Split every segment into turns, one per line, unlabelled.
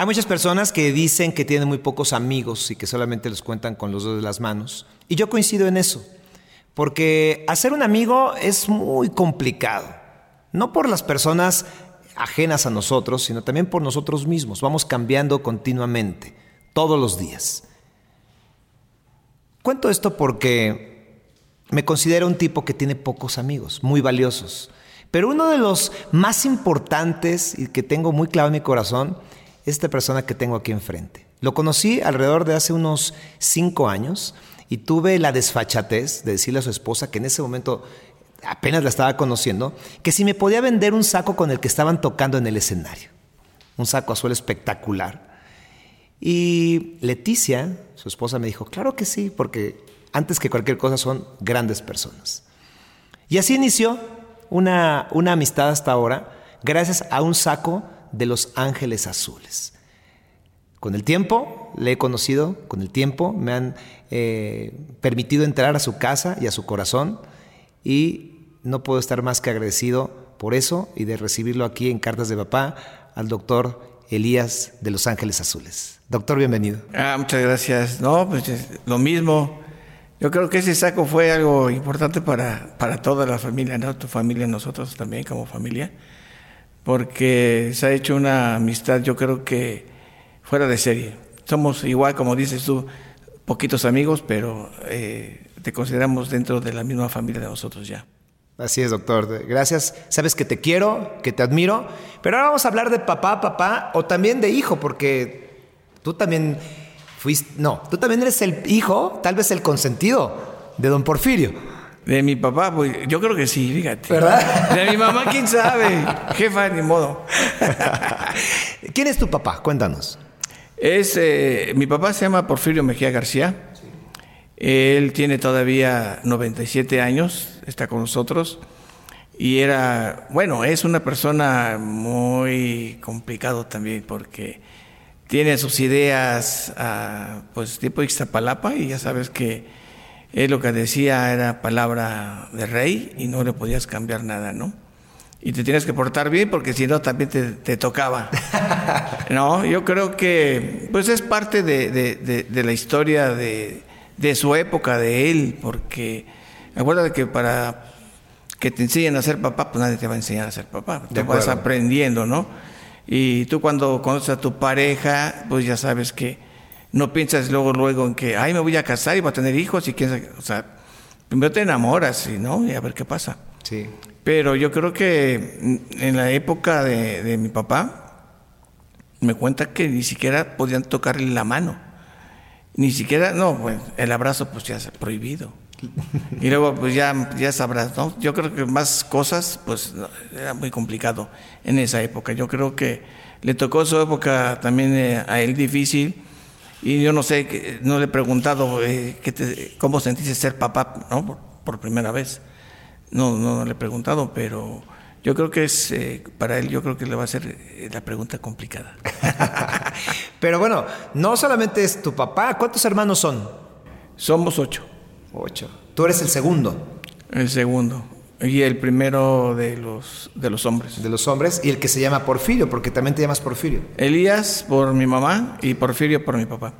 Hay muchas personas que dicen que tienen muy pocos amigos y que solamente los cuentan con los dos de las manos. Y yo coincido en eso, porque hacer un amigo es muy complicado. No por las personas ajenas a nosotros, sino también por nosotros mismos. Vamos cambiando continuamente, todos los días. Cuento esto porque me considero un tipo que tiene pocos amigos, muy valiosos. Pero uno de los más importantes y que tengo muy claro en mi corazón esta persona que tengo aquí enfrente. Lo conocí alrededor de hace unos cinco años y tuve la desfachatez de decirle a su esposa que en ese momento apenas la estaba conociendo, que si me podía vender un saco con el que estaban tocando en el escenario. Un saco azul espectacular. Y Leticia, su esposa, me dijo, claro que sí, porque antes que cualquier cosa son grandes personas. Y así inició una, una amistad hasta ahora, gracias a un saco de los ángeles azules. Con el tiempo le he conocido, con el tiempo me han eh, permitido entrar a su casa y a su corazón y no puedo estar más que agradecido por eso y de recibirlo aquí en Cartas de Papá al doctor Elías de Los Ángeles Azules. Doctor, bienvenido.
Ah, muchas gracias. No, pues lo mismo. Yo creo que ese saco fue algo importante para, para toda la familia, ¿no? Tu familia, nosotros también como familia, porque se ha hecho una amistad, yo creo que fuera de serie. Somos igual, como dices tú, poquitos amigos, pero eh, te consideramos dentro de la misma familia de nosotros ya.
Así es, doctor. Gracias. Sabes que te quiero, que te admiro. Pero ahora vamos a hablar de papá, papá, o también de hijo, porque tú también fuiste. No, tú también eres el hijo, tal vez el consentido de don Porfirio.
De mi papá, pues yo creo que sí, fíjate. ¿Verdad? De mi mamá, quién sabe. Jefa, ni modo.
¿Quién es tu papá? Cuéntanos.
Es, eh, mi papá se llama Porfirio Mejía García. Él tiene todavía 97 años, está con nosotros. Y era, bueno, es una persona muy complicado también porque tiene sus ideas, pues tipo Ixtapalapa, y ya sabes que él lo que decía era palabra de rey y no le podías cambiar nada, ¿no? y te tienes que portar bien porque si no también te, tocaba. no, yo creo que pues es parte de, la historia de, su época, de él, porque acuérdate que para que te enseñen a ser papá, pues nadie te va a enseñar a ser papá, te vas aprendiendo, ¿no? Y tú cuando conoces a tu pareja, pues ya sabes que no piensas luego, luego en que, ay, me voy a casar y voy a tener hijos y quién o sea, primero te enamoras, ¿no? Y a ver qué pasa.
Sí.
Pero yo creo que en la época de, mi papá, me cuenta que ni siquiera podían tocarle la mano. Ni siquiera, no, pues el abrazo pues ya es prohibido. Y luego pues ya, ya sabrás, ¿no? Yo creo que más cosas pues era muy complicado en esa época. Yo creo que le tocó su época también eh, a él difícil y yo no sé, no le he preguntado eh, cómo sentiste ser papá, ¿no? por primera vez. No, no, le he preguntado, pero yo creo que es, eh, para él, yo creo que le va a ser eh, la pregunta complicada.
pero bueno, no solamente es tu papá, ¿cuántos hermanos son?
Somos ocho.
Ocho. Tú eres el segundo.
El segundo. Y el primero de los, de los hombres.
De los hombres. Y el que se llama Porfirio, porque también te llamas Porfirio.
Elías por mi mamá y Porfirio por mi papá.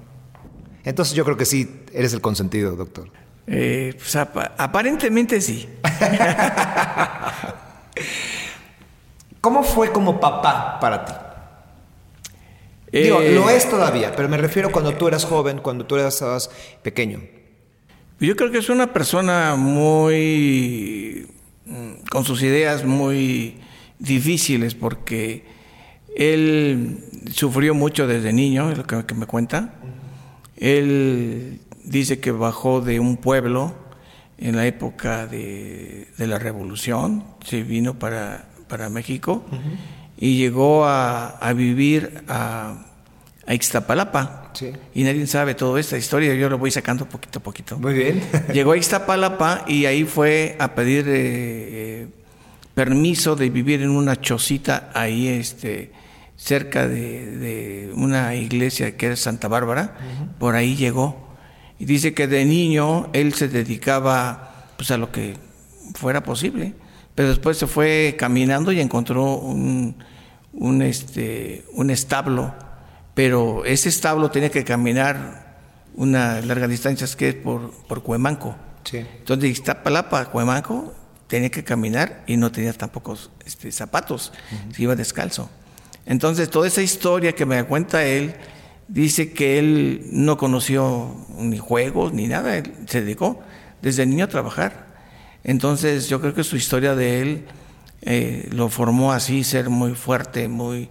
Entonces yo creo que sí, eres el consentido, doctor.
Eh, pues, aparentemente sí.
¿Cómo fue como papá para ti? Digo, eh, lo es todavía, pero me refiero cuando tú eras joven, cuando tú eras pequeño.
Yo creo que es una persona muy. Mm, con sus ideas muy difíciles, porque él sufrió mucho desde niño, es lo que me cuenta. Él dice que bajó de un pueblo en la época de, la revolución, se vino para, para México y llegó a, vivir a, a Ixtapalapa. Y nadie sabe toda esta historia, yo lo voy sacando poquito a poquito.
Muy bien.
Llegó a Ixtapalapa y ahí fue a pedir eh, eh, permiso de vivir en una chocita ahí este, cerca de, una iglesia que es Santa Bárbara. Por ahí llegó y dice que de niño él se dedicaba pues, a lo que fuera posible, pero después se fue caminando y encontró un, un, este, un establo, pero ese establo tenía que caminar una larga distancia que es por, por Cuemanco.
Sí.
Entonces, de Iztapalapa a Cuemanco tenía que caminar y no tenía tampoco este, zapatos, se iba descalzo. Entonces, toda esa historia que me cuenta él, dice que él no conoció ni juegos ni nada, él se dedicó desde niño a trabajar. Entonces, yo creo que su historia de él eh, lo formó así, ser muy fuerte, muy,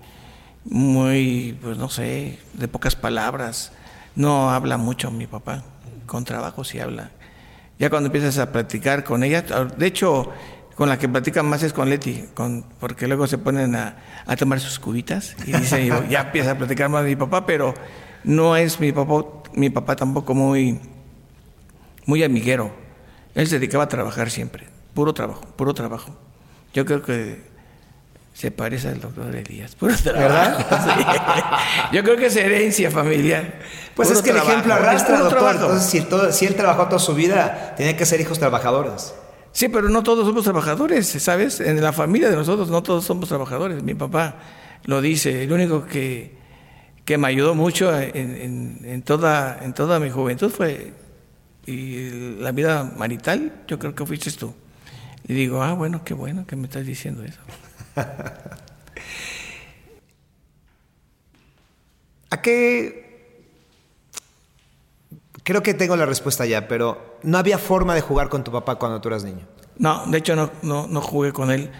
muy, pues no sé, de pocas palabras. No habla mucho mi papá, con trabajo sí habla. Ya cuando empiezas a platicar con ella, de hecho, con la que platican más es con Leti, con, porque luego se ponen a, a tomar sus cubitas y dice, yo, ya empieza a platicar más de mi papá, pero no es mi papá, mi papá tampoco muy, muy amiguero. Él se dedicaba a trabajar siempre, puro trabajo, puro trabajo. Yo creo que se parece al doctor Elías. Puro
¿Verdad?
Sí. Yo creo que es herencia familiar.
Pues
Puro
es que el ejemplo arrastra,
puro
doctor.
trabajo.
Entonces, si, todo- si él trabajó toda su vida, tenía que ser hijos trabajadores.
Sí, pero no todos somos trabajadores, ¿sabes? En la familia de nosotros no todos somos trabajadores. Mi papá lo dice. El único que, que me ayudó mucho en, en- en toda, en toda mi juventud fue y la vida marital, yo creo que fuiste tú. Y digo, ah, bueno, qué bueno que me estás diciendo eso.
¿A qué? Creo que tengo la respuesta ya, pero no había forma de jugar con tu papá cuando tú eras niño.
No, de hecho no, no, no jugué con él.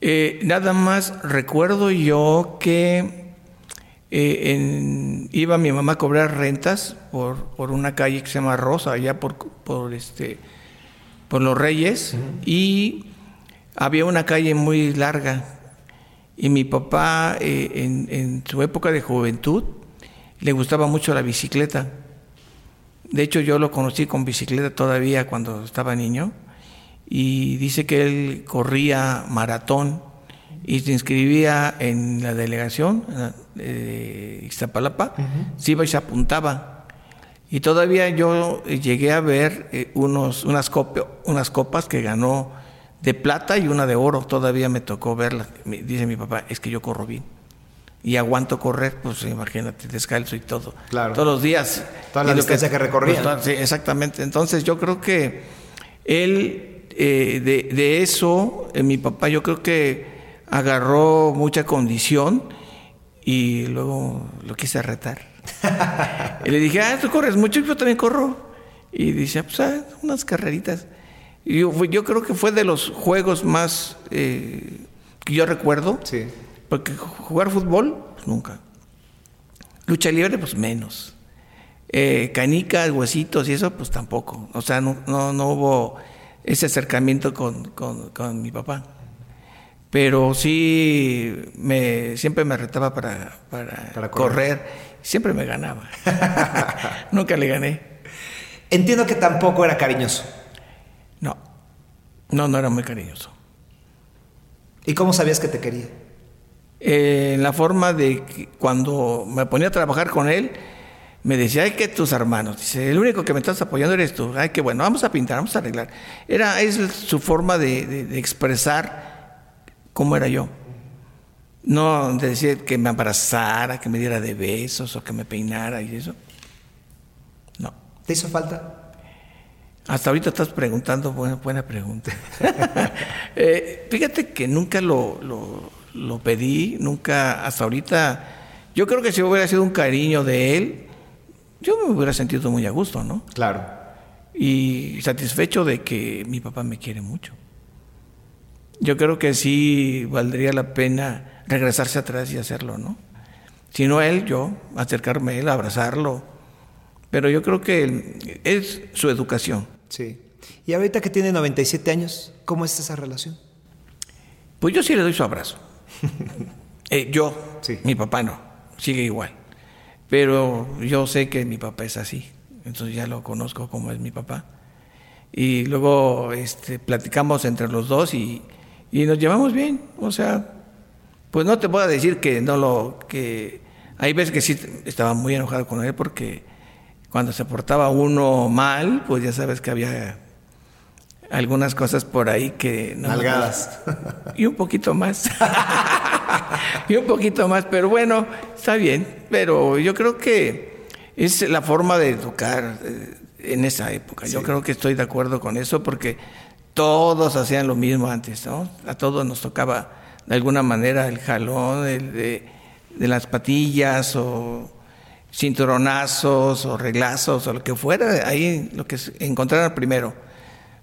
Eh, nada más recuerdo yo que eh, en- iba mi mamá a cobrar rentas por, por una calle que se llama Rosa, allá por, por, este, por Los Reyes, y había una calle muy larga. Y mi papá, eh, en, en su época de juventud, le gustaba mucho la bicicleta. De hecho, yo lo conocí con bicicleta todavía cuando estaba niño y dice que él corría maratón y se inscribía en la delegación eh, de Iztapalapa, se iba y se apuntaba. Y todavía yo llegué a ver eh, unos, unas, unas copas que ganó de plata y una de oro, todavía me tocó verlas. Me- Dice mi papá, es que yo corro bien. Y aguanto correr, pues imagínate, descalzo y todo.
Claro.
Todos los días.
Toda la
lo
distancia que recorría.
pues, sí, exactamente. Entonces yo creo que él, eh, de, de eso, eh, mi papá yo creo que agarró mucha condición y luego lo quise retar. y le dije, ah, tú corres mucho, yo también corro. Y dice, pues ah, unas carreritas. Yo, yo creo que fue de los juegos más eh, que yo recuerdo.
Sí.
Porque jugar fútbol, pues nunca. Lucha libre, pues menos. Eh, canicas, huesitos y eso, pues tampoco. O sea, no, no, no hubo ese acercamiento con, con- con mi papá. Pero sí, me, siempre me retaba para, para,
Para correr.
correr. Siempre me ganaba. Nunca le gané.
Entiendo que tampoco era cariñoso.
No, no, no era muy cariñoso.
¿Y cómo sabías que te quería?
Eh, en la forma de que cuando me ponía a trabajar con él, me decía, ay, que tus hermanos, dice, el único que me estás apoyando eres tú, ay, que bueno, vamos a pintar, vamos a arreglar. Era, es su forma de, de- de expresar cómo era yo. No de decir que me abrazara, que me diera de besos o que me peinara y eso. No.
¿Te hizo falta?
Hasta ahorita estás preguntando, buena, buena pregunta. Eh, fíjate que nunca lo, lo, lo pedí, nunca, hasta ahorita, yo creo que si hubiera sido un cariño de él, yo me hubiera sentido muy a gusto, ¿no?
Claro.
Y satisfecho de que mi papá me quiere mucho. Yo creo que sí valdría la pena regresarse atrás y hacerlo, ¿no? Si no él, yo, acercarme a él, abrazarlo. Pero yo creo que es su educación.
Sí. Y ahorita que tiene 97 años, ¿cómo es esa relación?
Pues yo sí le doy su abrazo. Eh, yo,
Sí.
mi papá no, sigue igual. Pero yo sé que mi papá es así, entonces ya lo conozco como es mi papá. Y luego este, platicamos entre los dos y, y nos llevamos bien. O sea, pues no te puedo decir que no lo. que Hay veces que sí estaba muy enojado con él porque cuando se portaba uno mal, pues ya sabes que había algunas cosas por ahí que no me
Nalgadas.
y un poquito más. y un poquito más, pero bueno, está bien. Pero yo creo que es la forma de educar eh, en esa época. Yo creo que estoy de acuerdo con eso porque todos hacían lo mismo antes, ¿no? A todos nos tocaba de alguna manera el jalón de, de las patillas o cinturonazos o reglazos o lo que fuera, ahí lo que encontraran primero.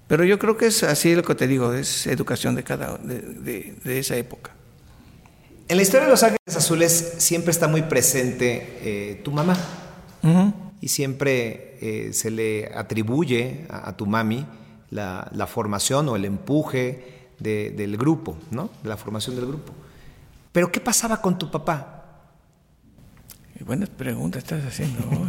Pero yo creo que es así lo que te digo, es educación de cada de, de, esa época.
En la historia de los Ángeles Azules siempre está muy presente eh, tu mamá. Y siempre eh, se le atribuye a, tu mami la, la, formación o el empuje del grupo, ¿no? De la formación del grupo. Pero ¿qué pasaba con tu papá?
Buenas preguntas estás haciendo.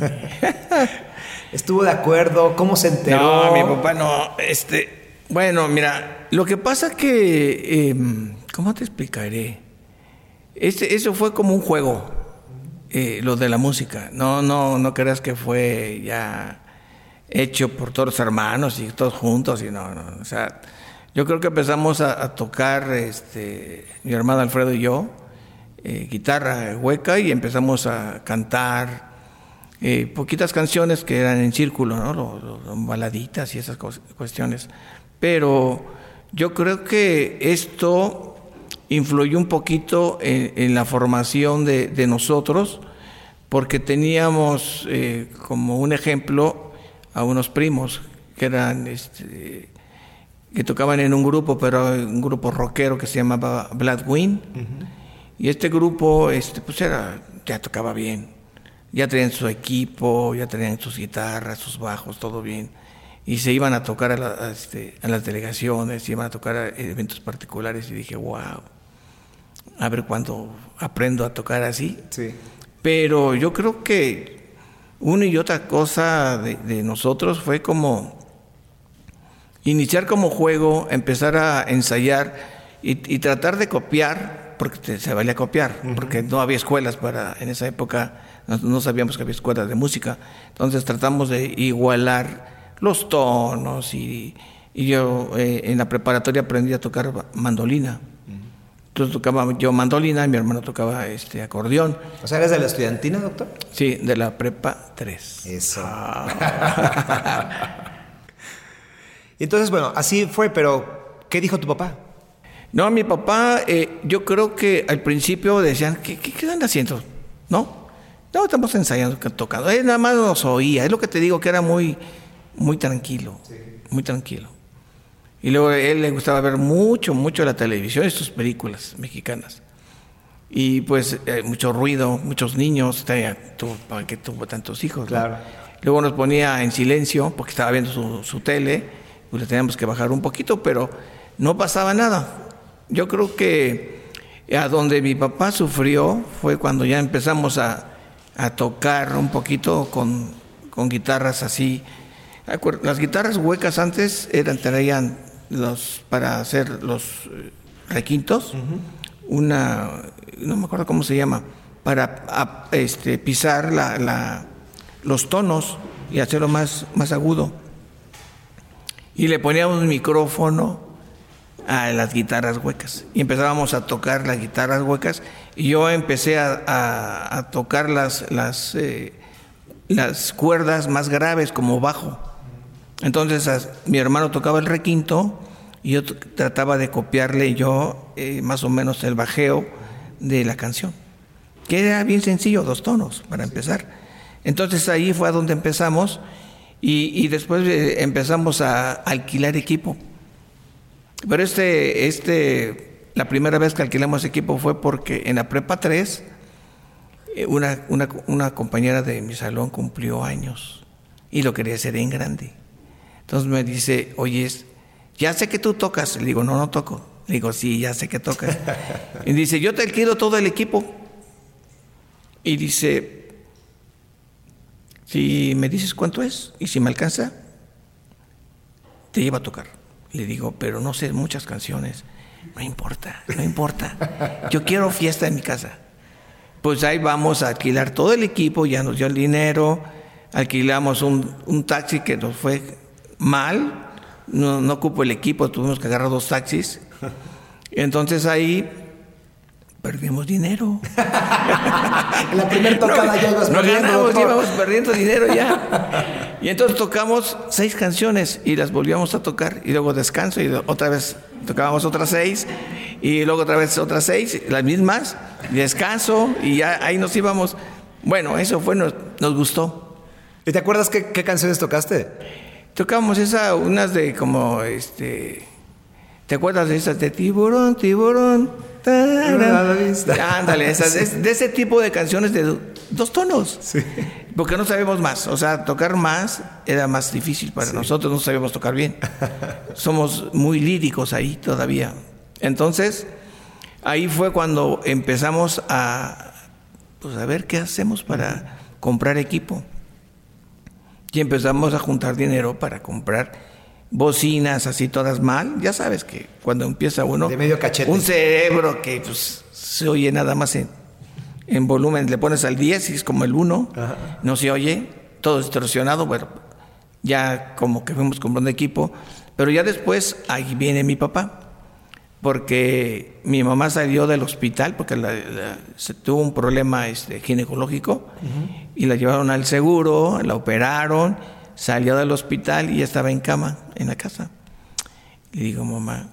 ¿Estuvo de acuerdo? ¿Cómo se enteró?
No, mi papá no. Este, bueno, mira, lo que pasa que, em, ¿cómo te explicaré? Este, eso fue como un juego, eh, lo de la música. No, no, no creas que fue ya hecho por todos los hermanos y todos juntos y no, no. O sea, yo creo que empezamos a, a tocar, este, mi hermano Alfredo y yo eh, guitarra hueca y empezamos a cantar eh, poquitas canciones que eran en círculo, ¿no? baladitas y esas cuestiones. Pero yo creo que esto influyó un poquito en, la formación de, nosotros, porque teníamos eh, como un ejemplo a unos primos que eran este, que tocaban en un grupo, pero un grupo rockero que se llamaba Blood Wind. Y este grupo, este, pues era, ya tocaba bien. Ya tenían su equipo, ya tenían sus guitarras, sus bajos, todo bien. Y se iban a tocar a, este, a las delegaciones, se iban a tocar a eventos particulares y dije, wow, a ver cuándo aprendo a tocar así.
Sí.
Pero yo creo que una y otra cosa de, nosotros fue como iniciar como juego, empezar a ensayar y, y tratar de copiar porque se valía copiar, porque no había escuelas para, en esa época no, sabíamos que había escuelas de música, entonces tratamos de igualar los tonos y, yo eh, en la preparatoria aprendí a tocar mandolina. Entonces tocaba yo mandolina y mi hermano tocaba este acordeón.
O sea, ¿eres de la estudiantina, doctor?
Sí, de la prepa 3.
Eso. Ah. Entonces, bueno, así fue, pero ¿qué dijo tu papá?
No, mi papá, eh, yo creo que al principio decían, ¿qué, qué, qué haciendo? ¿No? No, estamos ensayando, tocando. Él nada más nos oía. Es lo que te digo, que era muy, muy tranquilo. Muy tranquilo. Y luego a él le gustaba ver mucho, mucho la televisión y sus películas mexicanas. Y pues eh, mucho ruido, muchos niños, para que tuvo tantos hijos.
Claro.
Luego nos ponía en silencio porque estaba viendo su, su tele, pues le teníamos que bajar un poquito, pero no pasaba nada yo creo que a donde mi papá sufrió fue cuando ya empezamos a, tocar un poquito con, guitarras así. Las guitarras huecas antes eran, traían los, para hacer los eh, requintos, una, no me acuerdo cómo se llama, para este, pisar la, los tonos y hacerlo más, más agudo. Y le poníamos un micrófono a las guitarras huecas. Y empezábamos a tocar las guitarras huecas y yo empecé a, tocar las, las, eh, las cuerdas más graves como bajo. Entonces mi hermano tocaba el requinto y yo trataba de copiarle yo eh, más o menos el bajeo de la canción, que era bien sencillo, dos tonos para empezar. Entonces ahí fue a donde empezamos y, después eh, empezamos a alquilar equipo pero este, este, la primera vez que alquilamos equipo fue porque en la prepa 3, eh, una, una, una compañera de mi salón cumplió años y lo quería hacer en grande. Entonces me dice, oye, ya sé que tú tocas. Le digo, no, no toco. Le digo, sí, ya sé que tocas. y dice, yo te alquilo todo el equipo. Y dice, si me dices cuánto es y si me alcanza, te lleva a tocar. Le digo, pero no sé muchas canciones. No importa, no importa. Yo quiero fiesta en mi casa. Pues ahí vamos a alquilar todo el equipo, ya nos dio el dinero, alquilamos un, taxi que nos fue mal, no, no ocupo el equipo, tuvimos que agarrar dos taxis. Entonces ahí perdimos dinero.
en la primera tocada ya ibas
no
perdiendo.
ganamos, íbamos perdiendo dinero ya. Y entonces tocamos seis canciones y las volvíamos a tocar y luego descanso y otra vez tocábamos otras seis y luego otra vez otras seis, las mismas, descanso y ya ahí nos íbamos. Bueno, eso fue, nos, nos gustó.
¿Y te acuerdas qué, qué canciones tocaste?
Tocamos esa, unas de como, este, ¿te acuerdas de esas de tiburón, tiburón? Ándale, esas, de, de ese tipo de canciones de do- dos tonos.
Sí.
Porque no sabemos más, o sea, tocar más era más difícil para nosotros, no sabíamos tocar bien. Somos muy líricos ahí todavía. Entonces, ahí fue cuando empezamos a, pues, a ver qué hacemos para comprar equipo. Y empezamos a juntar dinero para comprar bocinas así todas mal. Ya sabes que cuando empieza uno...
De medio cachete.
Un cerebro que pues, se oye nada más en, en volumen. Le pones al 10 y es como el 1. No se oye. Todo distorsionado. Bueno, ya como que fuimos comprando equipo. Pero ya después ahí viene mi papá. Porque mi mamá salió del hospital porque la- la- se tuvo un problema este, ginecológico y la llevaron al seguro, la operaron, salió del hospital y ya estaba en cama en la casa. Le digo, mamá,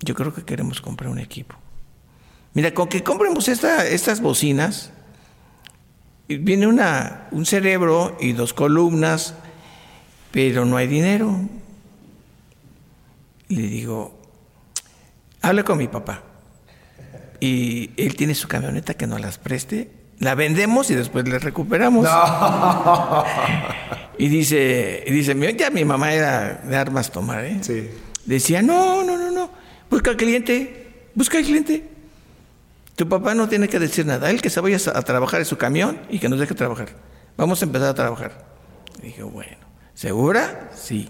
yo creo que queremos comprar un equipo. Mira, con que compremos esta- estas bocinas, viene una, un cerebro y dos columnas, pero no hay dinero. Le digo, habla con mi papá. Y él tiene su camioneta que nos las preste, la vendemos y después la recuperamos. Y dice, y dice, "Mira, ya mi mamá era de armas tomar, ¿eh?
Sí.
Decía, no, no, no, no, busca al cliente, busca al cliente. Tu papá no tiene que decir nada, él que se vaya a trabajar en su camión y que nos deje trabajar. Vamos a empezar a trabajar. Y dije, bueno, ¿segura? Sí.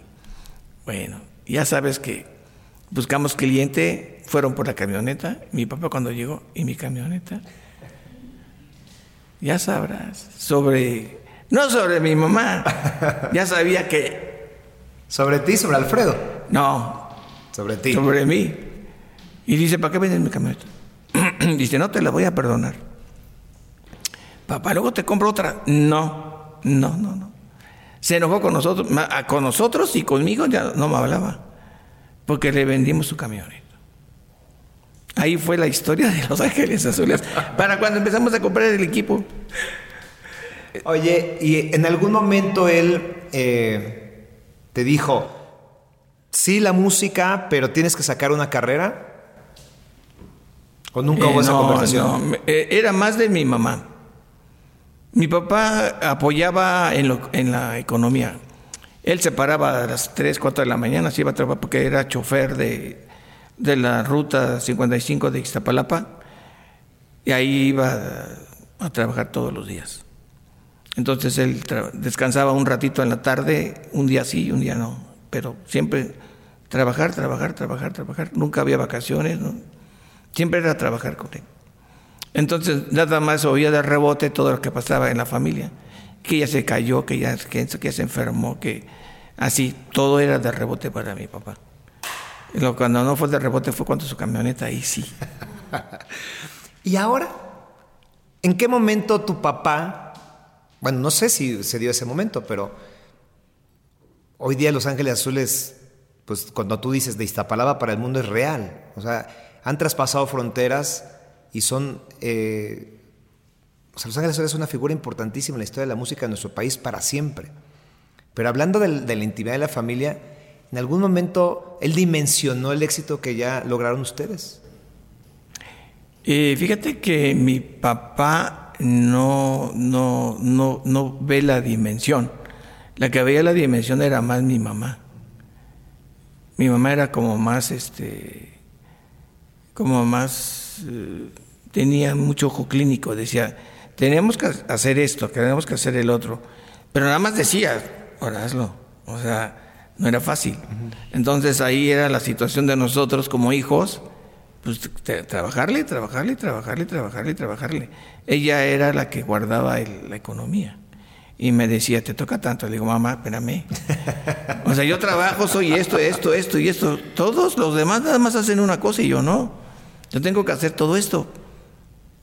Bueno, ya sabes que buscamos cliente, fueron por la camioneta, mi papá cuando llegó y mi camioneta. Ya sabrás, sobre, no sobre mi mamá, ya sabía que,
Sobre ti, sobre Alfredo.
no,
Sobre ti.
sobre mí. Y dice, ¿para qué vendes mi camioneta? dice, no te la voy a perdonar. Papá, luego te compro otra. No, no, no, no. Se enojó con nosotros, con nosotros y conmigo ya no me hablaba, porque le vendimos su camioneta. Ahí fue la historia de Los Ángeles Azules, para cuando empezamos a comprar el equipo.
Oye, ¿y en algún momento él eh, te dijo, sí, la música, pero tienes que sacar una carrera? ¿O nunca hubo
Eh,
esa
no,
conversación?
no, eh, era más de mi mamá. Mi papá apoyaba en, lo- en la economía. Él se paraba a las 3, 4 de la mañana, se iba a trabajar porque era chofer de, de la ruta 55 de Iztapalapa y ahí iba a, trabajar todos los días. Entonces él descansaba un ratito en la tarde, un día sí, un día no, pero siempre trabajar, trabajar, trabajar, trabajar. Nunca había vacaciones, ¿no? siempre era trabajar con él. Entonces nada más oía de rebote todo lo que pasaba en la familia, que ella se cayó, que ya, que, que se enfermó, que así, todo era de rebote para mi papá. Lo, cuando no fue de rebote fue cuando su camioneta, ahí sí.
¿Y ahora? ¿En qué momento tu papá, bueno, no sé si se dio ese momento, pero hoy día Los Ángeles Azules, pues cuando tú dices de Iztapalapa para el mundo es real. O sea, han traspasado fronteras y son... eh, o sea, Los Ángeles Azules es una figura importantísima en la historia de la música de nuestro país para siempre. Pero hablando del- de, la intimidad de la familia, ¿en algún momento él dimensionó el éxito que ya lograron ustedes?
Eh, fíjate que mi papá no, no, no, no ve la dimensión. La que veía la dimensión era más mi mamá. Mi mamá era como más, este, como más, eh, tenía mucho ojo clínico. Decía, tenemos que hacer esto, tenemos que hacer el otro. Pero nada más decía, ahora. O sea, no era fácil. Entonces ahí era la situación de nosotros como hijos pues trabajarle, trabajarle, trabajarle, trabajarle, trabajarle. Ella era la que guardaba la economía. Y me decía, te toca tanto. Le digo, mamá, espérame. O sea, yo trabajo, soy esto, esto, esto y esto. Todos los demás nada más hacen una cosa y yo no. Yo tengo que hacer todo esto.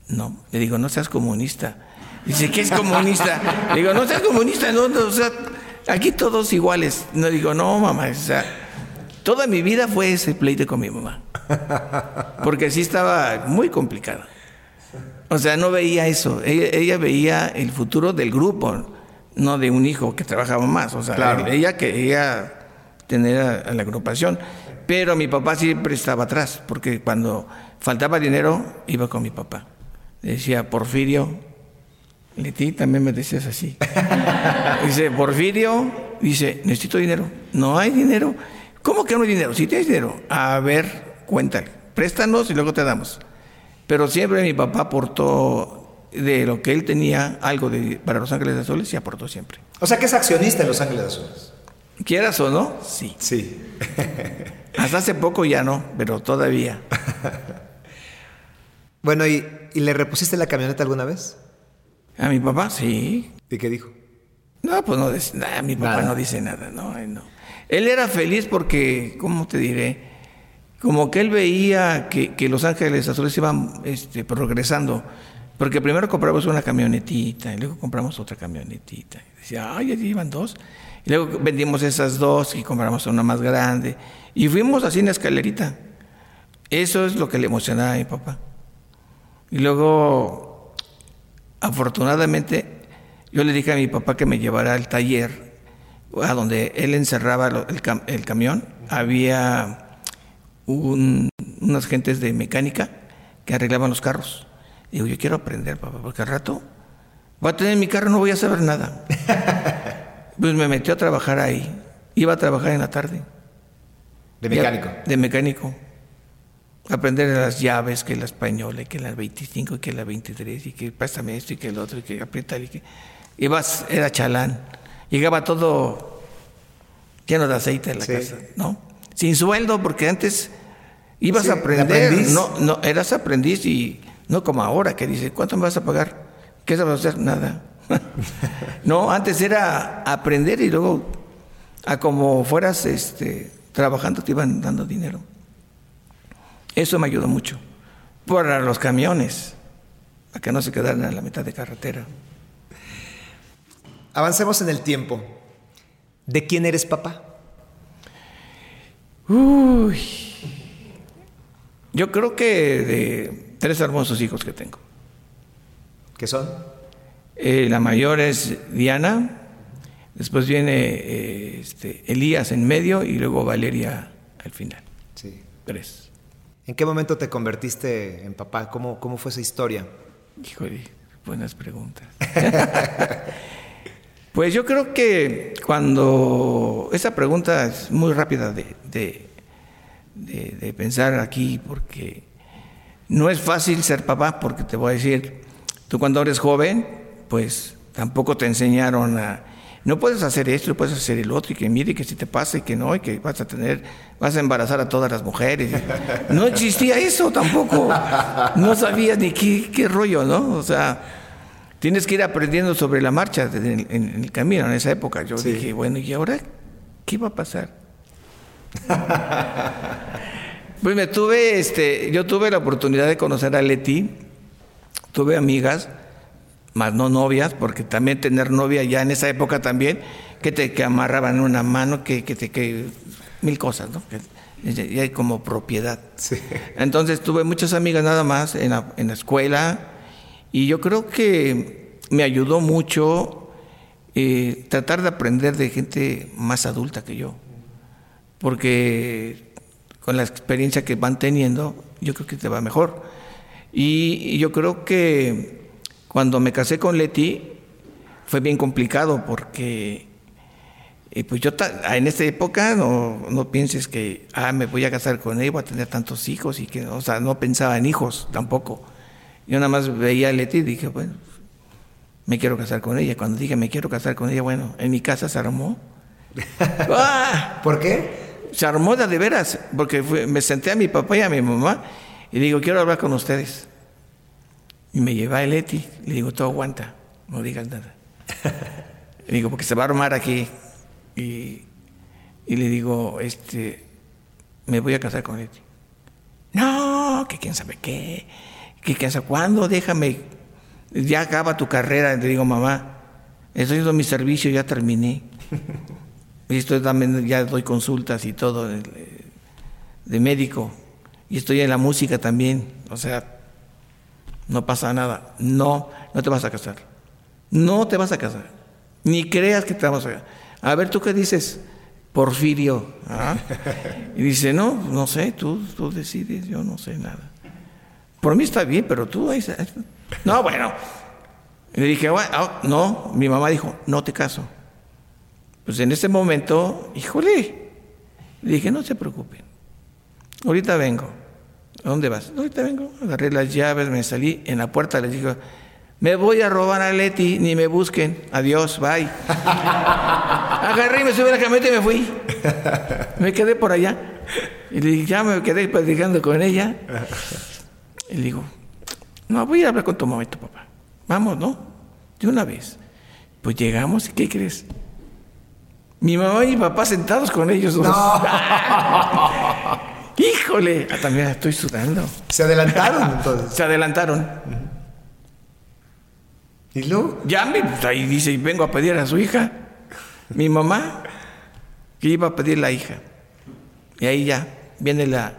No, le digo, no seas comunista. Dice, ¿qué es comunista? Le digo, no seas comunista, no, no, o sea, aquí todos iguales. No digo, no, mamá, o sea, toda mi vida fue ese pleito con mi mamá. Porque sí estaba muy complicada. O sea, no veía eso. Ella, veía el futuro del grupo, no de un hijo que trabajaba más. O sea, ella quería tener a, la agrupación. Pero mi papá siempre estaba atrás, porque cuando faltaba dinero, iba con mi papá. decía, Porfirio, Leti, también me decías así. dice, Porfirio, dice, necesito dinero. No hay dinero. ¿Cómo que no hay dinero? Si tienes dinero, a ver, cuéntale. Préstanos y luego te damos. Pero siempre mi papá aportó de lo que él tenía algo de, para Los Ángeles Azules y aportó siempre.
O sea que es accionista en Los Ángeles Azules.
Quieras o no, sí.
Sí.
Hasta hace poco ya no, pero todavía.
bueno, ¿y, le repusiste la camioneta alguna vez?
A mi papá, sí.
¿Y qué dijo?
No, pues no dice nada. Mi papá no dice nada, no, no. Él era feliz porque, ¿cómo te diré? como que él veía que, Los Ángeles Azules iban este, progresando. Porque primero compramos una camionetita y luego compramos otra camionetita. decía, ay, allí iban dos. Y luego vendimos esas dos y compramos una más grande. Y fuimos así en la escalerita. Eso es lo que le emocionaba a mi papá. Y luego, afortunadamente, yo le dije a mi papá que me llevara al taller, a donde él encerraba el, el camión. Había un, unas gentes de mecánica que arreglaban los carros. Digo, yo quiero aprender, papá, porque al rato voy a tener mi carro, no voy a saber nada. pues me metió a trabajar ahí. Iba a trabajar en la tarde.
¿De mecánico?
de mecánico. Aprender las llaves, que la española, que la 25, que la 23, y que pásame esto, y que el otro, y que aprieta, y que... Ibas, era chalán. Llegaba todo lleno de aceite en la casa, ¿no? sin sueldo, porque antes ibas a aprender, no, no, eras aprendiz y no como ahora que dice, ¿cuánto me vas a pagar? ¿Qué sabes hacer? Nada. no, antes era aprender y luego a como fueras este, trabajando te iban dando dinero. Eso me ayudó mucho. Para los camiones, a que no se quedaran a la mitad de carretera.
Avancemos en el tiempo. ¿De quién eres papá?
Uy. Yo creo que de tres hermosos hijos que tengo.
¿Qué son?
Eh, la mayor es Diana, después viene eh, este, Elías en medio y luego Valeria al final.
Sí.
Tres.
¿En qué momento te convertiste en papá? ¿Cómo, cómo fue esa historia?
Híjole, buenas preguntas. Pues yo creo que cuando esa pregunta es muy rápida de, de, pensar aquí, porque no es fácil ser papá, porque te voy a decir, tú cuando eres joven, pues tampoco te enseñaron a, no puedes hacer esto, puedes hacer el otro, y que mire que si te pasa y que no, y que vas a tener, vas a embarazar a todas las mujeres. No existía eso tampoco. No sabías ni qué, qué rollo, ¿no? O sea, tienes que ir aprendiendo sobre la marcha en, el camino en esa época. Yo dije, bueno, ¿y ahora qué va a pasar? pues me tuve, este, yo tuve la oportunidad de conocer a Leti, tuve amigas, más no novias, porque también tener novia ya en esa época también, que te que amarraban una mano, que, que te que mil cosas, ¿no? y hay como propiedad. Entonces tuve muchas amigas nada más en la, en la escuela, y yo creo que me ayudó mucho eh, tratar de aprender de gente más adulta que yo, porque con la experiencia que van teniendo, yo creo que te va mejor. Y, yo creo que cuando me casé con Leti fue bien complicado porque eh, pues yo en esta época no, no, pienses que ah, me voy a casar con ella, voy a tener tantos hijos y que, o sea, no pensaba en hijos tampoco. Yo nada más veía a Leti y dije, bueno, me quiero casar con ella. Cuando dije me quiero casar con ella, bueno, en mi casa se armó.
¡Ah! ¿Por qué?
Se armó de, veras, porque me senté a mi papá y a mi mamá y digo, quiero hablar con ustedes. Y me lleva a Leti, le digo, tú aguanta, no digas nada. le digo, porque se va a armar aquí. Y, y le digo, este, me voy a casar con Leti. No, que quién sabe qué ¿Qué casa? ¿Cuándo? Déjame. Ya acaba tu carrera. Le digo, mamá, estoy haciendo mi servicio, ya terminé. Y estoy también, ya doy consultas y todo de médico. Y estoy en la música también. O sea, no pasa nada. No, no te vas a casar. No te vas a casar. Ni creas que te vamos a casar. A ver, ¿tú qué dices? Porfirio. ¿ah? Y dice, no, no sé, tú, tú decides, yo no sé nada. Por mí está bien, pero tú... No, bueno. Le dije, ah, no, mi mamá dijo, no te caso. Pues en ese momento, híjole, le dije, no se preocupen, ahorita vengo. ¿A dónde vas? Ahorita vengo. Agarré las llaves, me salí, en la puerta les dije, me voy a robar a Leti, ni me busquen. Adiós, bye. Agarré y me subí a la camioneta y me fui. Me quedé por allá. Y le dije, ya me quedé platicando con ella. Y le digo, no, voy a hablar con tu mamá y tu papá. Vamos, ¿no? De una vez. Pues llegamos y ¿qué crees? Mi mamá y mi papá sentados con ellos dos. Híjole, ah, también estoy sudando.
¿Se adelantaron entonces?
Se adelantaron.
¿Y luego?
Ya me, pues, ahí dice, y vengo a pedir a su hija. Mi mamá, que iba a pedir la hija. Y ahí ya viene la,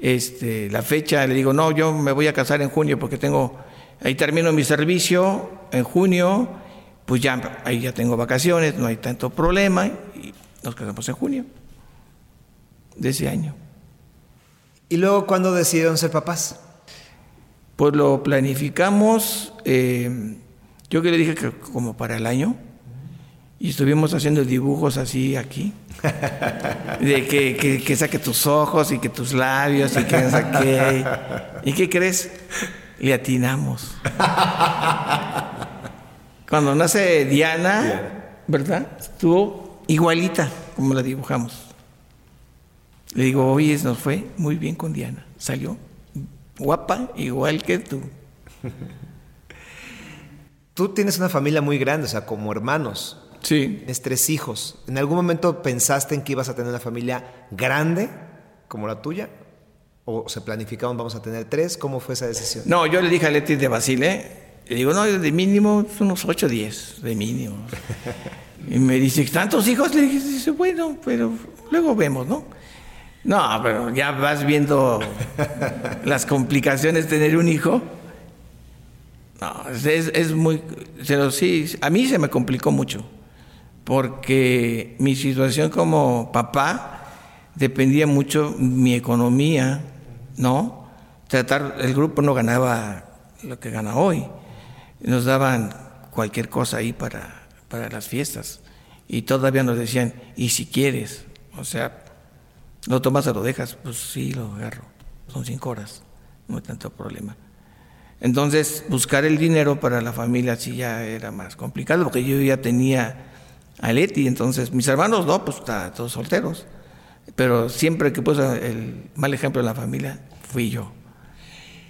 este, la fecha. Le digo, no, yo me voy a casar en junio porque tengo, ahí termino mi servicio en junio pues ya ahí ya tengo vacaciones, no hay tanto problema y nos casamos en junio de ese año.
¿Y luego cuándo decidieron ser papás?
Pues lo planificamos, eh, yo que le dije que como para el año, y estuvimos haciendo dibujos así aquí, de que, que, saque tus ojos y que tus labios y que saque... ¿Y qué crees? Le atinamos. Cuando nace Diana, ¿verdad? Estuvo igualita como la dibujamos. Le digo, oye, nos fue muy bien con Diana. Salió guapa, igual que tú.
Tú tienes una familia muy grande, o sea, como hermanos.
Sí.
Tienes tres hijos. ¿En algún momento pensaste en que ibas a tener una familia grande como la tuya? ¿O se planificaban, vamos a tener tres? ¿Cómo fue esa decisión?
No, yo le dije a Leti de Basile, le digo, no, de mínimo unos 8 o 10, de mínimo. Y me dice, ¿tantos hijos? Le dije, bueno, pero luego vemos, ¿no? No, pero ya vas viendo las complicaciones de tener un hijo. No, es, es muy... Pero sí, a mí se me complicó mucho, porque mi situación como papá dependía mucho mi economía, ¿no? Tratar, el grupo no ganaba lo que gana hoy nos daban cualquier cosa ahí para, para las fiestas. Y todavía nos decían, y si quieres, o sea, lo tomas o lo dejas, pues sí, lo agarro. Son cinco horas, no hay tanto problema. Entonces, buscar el dinero para la familia sí ya era más complicado, porque yo ya tenía a Leti, entonces mis hermanos no, pues estaban todos solteros. Pero siempre que puse el mal ejemplo en la familia, fui yo.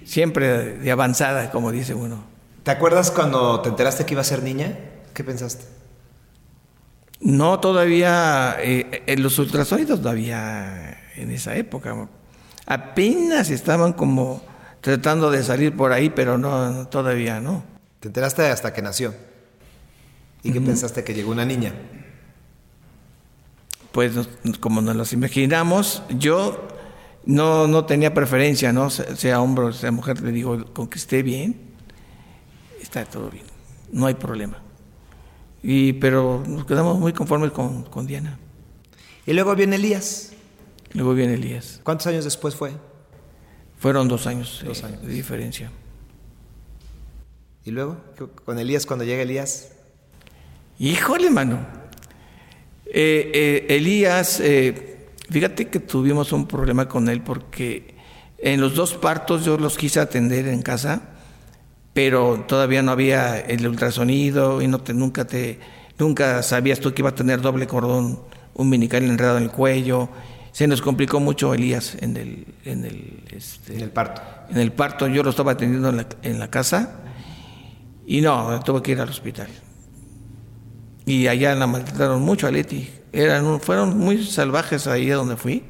Siempre de avanzada, como dice uno.
¿Te acuerdas cuando te enteraste que iba a ser niña? ¿Qué pensaste?
No, todavía, eh, en los ultrasonidos todavía en esa época. Apenas estaban como tratando de salir por ahí, pero no, todavía no.
¿Te enteraste hasta que nació? ¿Y qué pensaste que llegó una niña?
Pues como nos los imaginamos, yo no, no tenía preferencia, ¿no? Sea hombre o sea mujer, le digo, con que esté bien está todo bien, no hay problema. Y, pero nos quedamos muy conformes con, con Diana.
Y luego viene Elías.
Luego viene Elías.
¿Cuántos años después fue?
Fueron dos años, dos años. de diferencia.
¿Y luego? ¿Con Elías cuando llega Elías?
Híjole, mano. Eh, eh, Elías, eh, fíjate que tuvimos un problema con él porque en los dos partos yo los quise atender en casa pero todavía no había el ultrasonido y no te, nunca te nunca sabías tú que iba a tener doble cordón umbilical enredado en el cuello. Se nos complicó mucho Elías en el en el, este,
en el parto.
En el parto yo lo estaba atendiendo en la, en la casa y no, tuve que ir al hospital. Y allá la maltrataron mucho a Leti. Eran, fueron muy salvajes ahí a donde fui.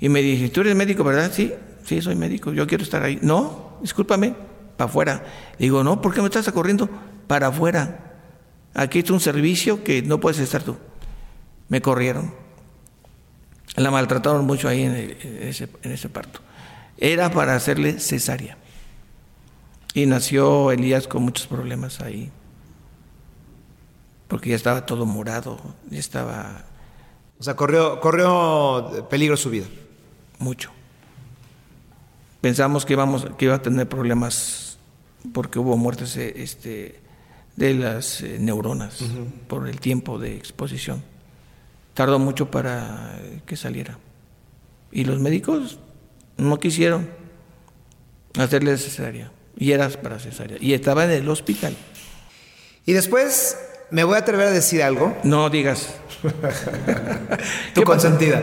Y me dije, ¿tú eres médico, verdad? Sí, sí, soy médico. Yo quiero estar ahí. No, discúlpame, para afuera. Digo, no, ¿por qué me estás corriendo? Para afuera. Aquí es un servicio que no puedes estar tú. Me corrieron. La maltrataron mucho ahí en, ese, en ese parto. Era para hacerle cesárea. Y nació Elías con muchos problemas ahí. Porque ya estaba todo morado, ya estaba...
O sea, corrió, corrió peligro su vida.
Mucho. Pensamos que, íbamos, que iba a tener problemas porque hubo muertes este, de las eh, neuronas por el tiempo de exposición. Tardó mucho para que saliera. Y los médicos no quisieron hacerle cesárea. Y era para cesárea. Y estaba en el hospital.
Y después me voy a atrever a decir algo.
No digas.
tu consentida.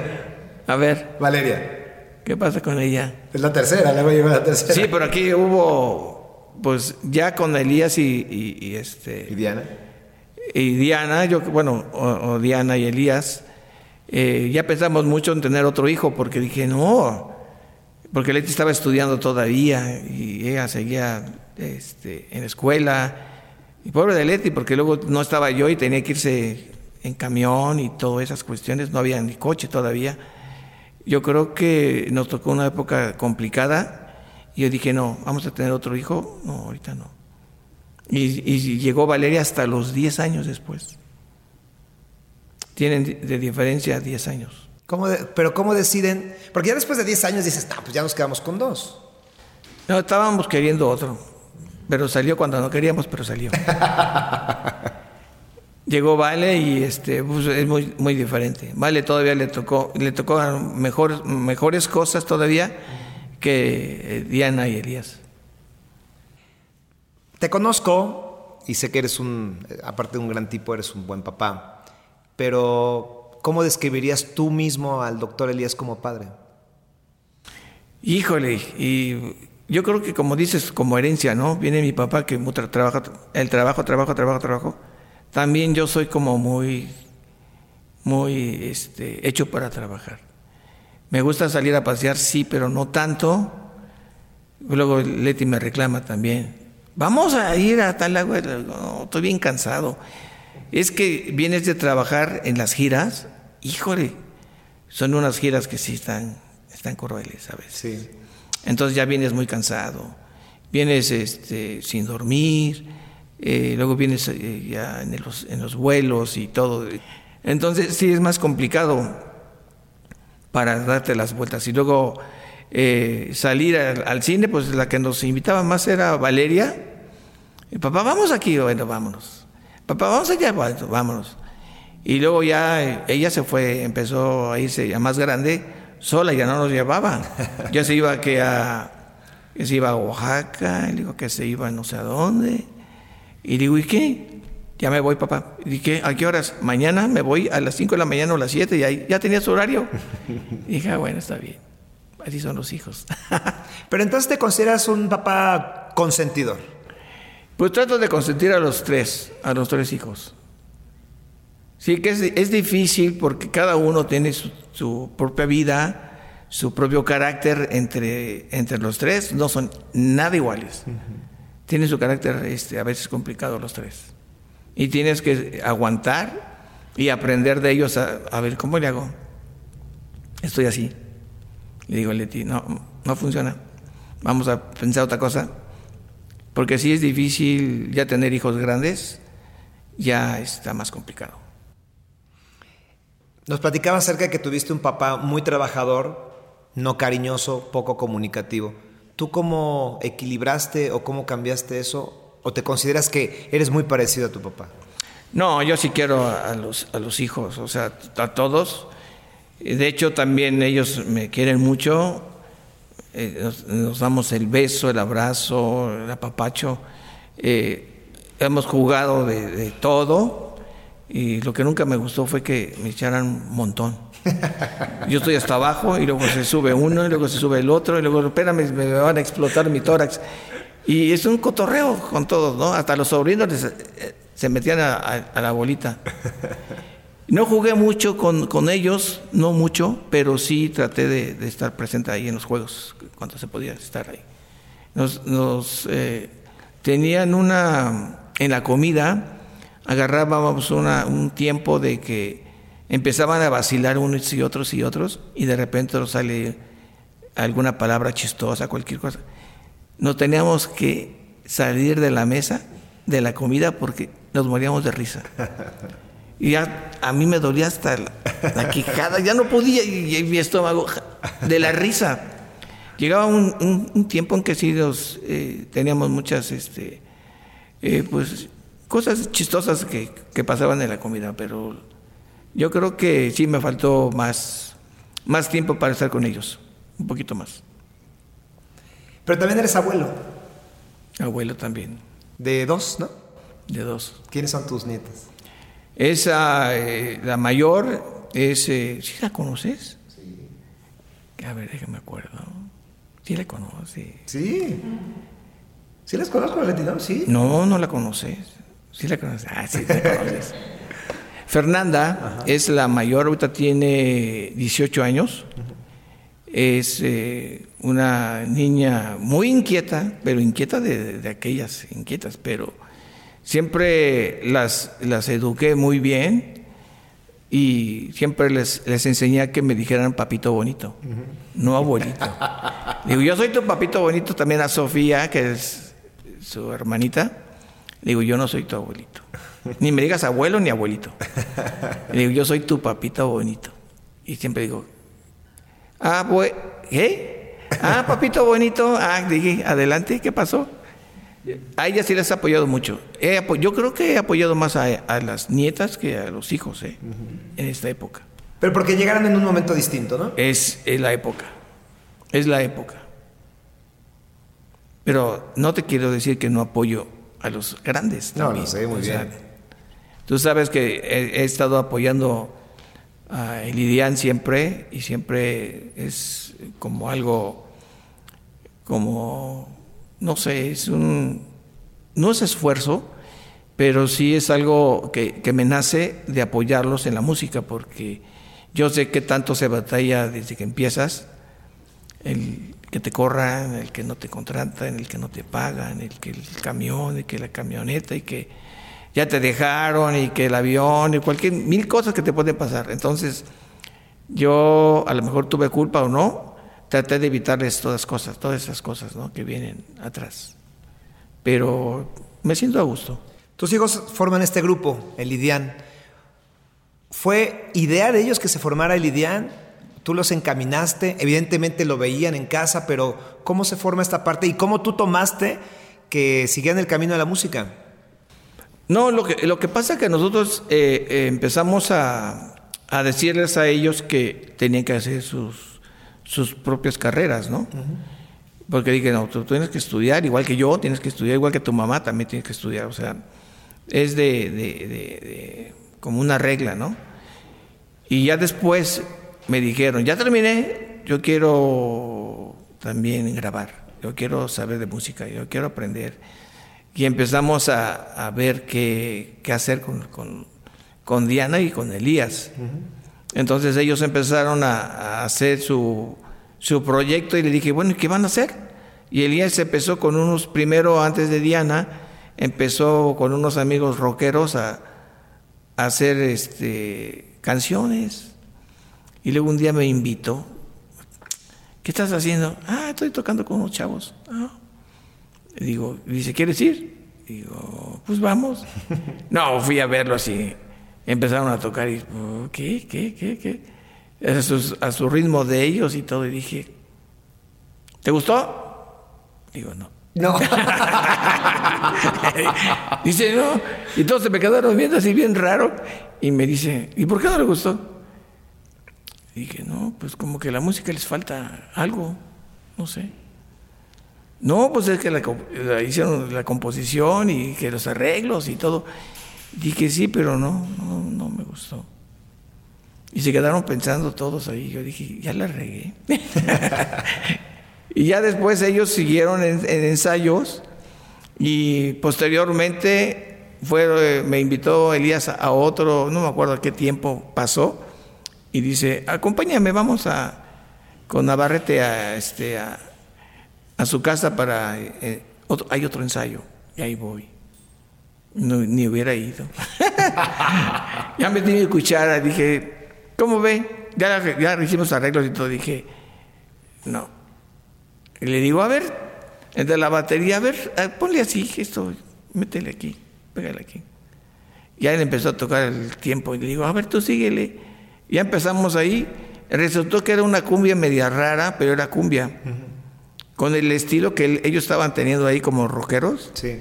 A ver.
Valeria.
¿Qué pasa con ella?
Es la tercera, le voy a llevar la tercera.
Sí, pero aquí hubo, pues ya con Elías y, este...
¿Y Diana?
Y Diana, yo, bueno, o, Diana y Elías, eh, ya pensamos mucho en tener otro hijo, porque dije, no, porque Leti estaba estudiando todavía y ella seguía este, en escuela. Y pobre de Leti, porque luego no estaba yo y tenía que irse en camión y todas esas cuestiones, no había ni coche todavía. Yo creo que nos tocó una época complicada y yo dije, no, vamos a tener otro hijo. No, ahorita no. Y, llegó Valeria hasta los 10 años después. Tienen de diferencia 10 años.
¿Cómo pero ¿cómo deciden? Porque ya después de 10 años dices, no, pues ya nos quedamos con dos.
No, estábamos queriendo otro. Pero salió cuando no queríamos, pero salió. Llegó Vale y este pues, es muy, muy diferente. Vale todavía le tocó, le tocó mejor, mejores cosas todavía que eh, Diana y Elías.
Te conozco y sé que eres un, aparte de un gran tipo, eres un buen papá. Pero, ¿cómo describirías tú mismo al doctor Elías como padre?
Híjole, y yo creo que como dices, como herencia, ¿no? Viene mi papá que trabaja, el trabajo, trabajo, trabajo, trabajo también yo soy como muy, muy este, hecho para trabajar. Me gusta salir a pasear, sí, pero no tanto. Luego Leti me reclama también. Vamos a ir a tal agua. No, estoy bien cansado. Es que vienes de trabajar en las giras, híjole, son unas giras que sí están, están crueles a veces. Sí. Entonces ya vienes muy cansado, vienes este, sin dormir, eh, luego vienes eh, ya en los, en los vuelos y todo. Entonces sí es más complicado para darte las vueltas. Y luego eh, salir al, cine, pues la que nos invitaba más era Valeria. papá, vamos aquí, bueno, vámonos. Papá, vamos allá, bueno, vámonos. Y luego ya ella se fue, empezó a irse ya más grande, sola, ya no nos llevaba. Ya se iba que a, que se iba a Oaxaca, y digo que se iba no sé a dónde. Y digo, ¿y qué? Ya me voy, papá. ¿Y qué? ¿A qué horas? Mañana me voy a las 5 de la mañana o a las 7 y ahí ya tenía su horario. Y dije, ah, bueno, está bien. Así son los hijos.
Pero entonces te consideras un papá consentidor.
Pues trato de consentir a los tres, a los tres hijos. Sí, que es, es difícil porque cada uno tiene su, propia vida, su propio carácter entre, entre los tres, no son nada iguales tienen su carácter este, a veces complicado los tres. Y tienes que aguantar y aprender de ellos a, ver cómo le hago. Estoy así. Le digo a Leti, no, no funciona. Vamos a pensar otra cosa. Porque si es difícil ya tener hijos grandes, ya está más complicado.
Nos platicaba acerca de que tuviste un papá muy trabajador, no cariñoso, poco comunicativo. ¿Tú cómo equilibraste o cómo cambiaste eso? ¿O te consideras que eres muy parecido a tu papá?
No, yo sí quiero a los, a los hijos, o sea, a todos. De hecho, también ellos me quieren mucho. Eh, nos, damos el beso, el abrazo, el apapacho. Eh, hemos jugado de, de todo. Y lo que nunca me gustó fue que me echaran un montón. Yo estoy hasta abajo y luego se sube uno y luego se sube el otro y luego, espérame, me van a explotar mi tórax. Y es un cotorreo con todos, ¿no? Hasta los sobrinos eh, se metían a, la bolita. No jugué mucho con, ellos, no mucho, pero sí traté de, estar presente ahí en los juegos, cuando se podía estar ahí. nos, nos eh, tenían una, en la comida, agarrábamos una, un tiempo de que empezaban a vacilar unos y otros y otros, y de repente nos sale alguna palabra chistosa, cualquier cosa. No teníamos que salir de la mesa, de la comida, porque nos moríamos de risa. Y ya a mí me dolía hasta la, quijada, ya no podía, y, mi estómago, de la risa. Llegaba un, tiempo en que sí nos, eh, teníamos muchas, este, eh, pues, cosas chistosas que, que, pasaban en la comida, pero yo creo que sí me faltó más, más tiempo para estar con ellos, un poquito más.
Pero también eres abuelo.
Abuelo también.
De dos, ¿no?
De dos.
¿Quiénes son tus nietas?
Esa, eh, la mayor es, eh, ¿sí la conoces? Sí. A ver, déjame acuerdo. Sí la conoces.
Sí. ¿Sí las conozco, Valentina? Sí.
No, no la conoces. Sí la conoces. Ah, sí la conoces. Fernanda es la mayor, ahorita tiene 18 años. Es eh, una niña muy inquieta, pero inquieta de, de, aquellas inquietas, pero siempre las, las eduqué muy bien y siempre les, les enseñé a que me dijeran papito bonito, no abuelito. Digo, yo soy tu papito bonito también a Sofía, que es su hermanita, digo, yo no soy tu abuelito. Ni me digas abuelo ni abuelito. Digo, yo soy tu papito bonito. Y siempre digo, ah, pues, ¿qué? Ah, papito bonito. Ah, dije, adelante, ¿qué pasó? A ella sí les ha apoyado mucho. yo creo que he apoyado más a, las nietas que a los hijos ¿eh? en esta época.
Pero porque llegaron en un momento distinto, ¿no?
Es, es la época. Es la época. Pero no te quiero decir que no apoyo a los grandes.
No, lo sé, muy bien.
Tú sabes que he, estado apoyando a Elidian siempre y siempre es como algo, como, no sé, es un, no es esfuerzo, pero sí es algo que, me nace de apoyarlos en la música, porque yo sé que tanto se batalla desde que empiezas, el, que te corran, el que no te contratan, el que no te pagan, el que el camión, y que la camioneta y que ya te dejaron y que el avión y cualquier mil cosas que te pueden pasar. Entonces, yo a lo mejor tuve culpa o no, traté de evitarles todas cosas, todas esas cosas ¿no? que vienen atrás. Pero me siento a gusto.
Tus hijos forman este grupo, el IDIAN. ¿Fue idea de ellos que se formara el IDIAN? Tú los encaminaste, evidentemente lo veían en casa, pero ¿cómo se forma esta parte y cómo tú tomaste que siguieran el camino de la música?
No, lo que, lo que pasa es que nosotros eh, eh, empezamos a, decirles a ellos que tenían que hacer sus, sus propias carreras, ¿no? Porque dije, no, tú tienes que estudiar igual que yo, tienes que estudiar igual que tu mamá, también tienes que estudiar, o sea, es de, de como una regla, ¿no? Y ya después me dijeron, ya terminé, yo quiero también grabar, yo quiero saber de música, yo quiero aprender. Y empezamos a, ver qué, hacer con, con, Diana y con Elías. Entonces ellos empezaron a, hacer su, su, proyecto y le dije, bueno, ¿qué van a hacer? Y Elías empezó con unos, primero antes de Diana, empezó con unos amigos rockeros a, a hacer este, canciones y luego un día me invitó. ¿Qué estás haciendo? Ah, estoy tocando con unos chavos. Ah. Digo, dice, ¿quieres ir? digo, pues vamos. no, fui a verlo así. Empezaron a tocar y, oh, ¿qué, qué, qué, qué? A su, a su ritmo de ellos y todo. Y dije, ¿te gustó? Digo, no.
No.
dice, no. Y todos se me quedaron viendo así bien raro. Y me dice, ¿y por qué no le gustó? dije, no, pues como que la música les falta algo, no sé. No, pues es que la, hicieron la composición y que los arreglos y todo. Dije, sí, pero no, no, no me gustó. Y se quedaron pensando todos ahí. Yo dije, ya la regué. y ya después ellos siguieron en, ensayos y posteriormente fue, me invitó Elías a otro, no me acuerdo qué tiempo pasó, y dice, acompáñame, vamos a con Navarrete a, este, a, a su casa para... Eh, hay otro ensayo, y ahí voy. No, ni hubiera ido. ya me mi cuchara, dije, ¿cómo ve? Ya, ya hicimos arreglos y todo, dije, no. Y le digo, a ver, entre la batería, a ver, eh, ponle así, esto, métele aquí, pégale aquí. Ya él empezó a tocar el tiempo y le digo, a ver, tú síguele. Ya empezamos ahí. Resultó que era una cumbia media rara, pero era cumbia. Con el estilo que ellos estaban teniendo ahí como rockeros.
Sí.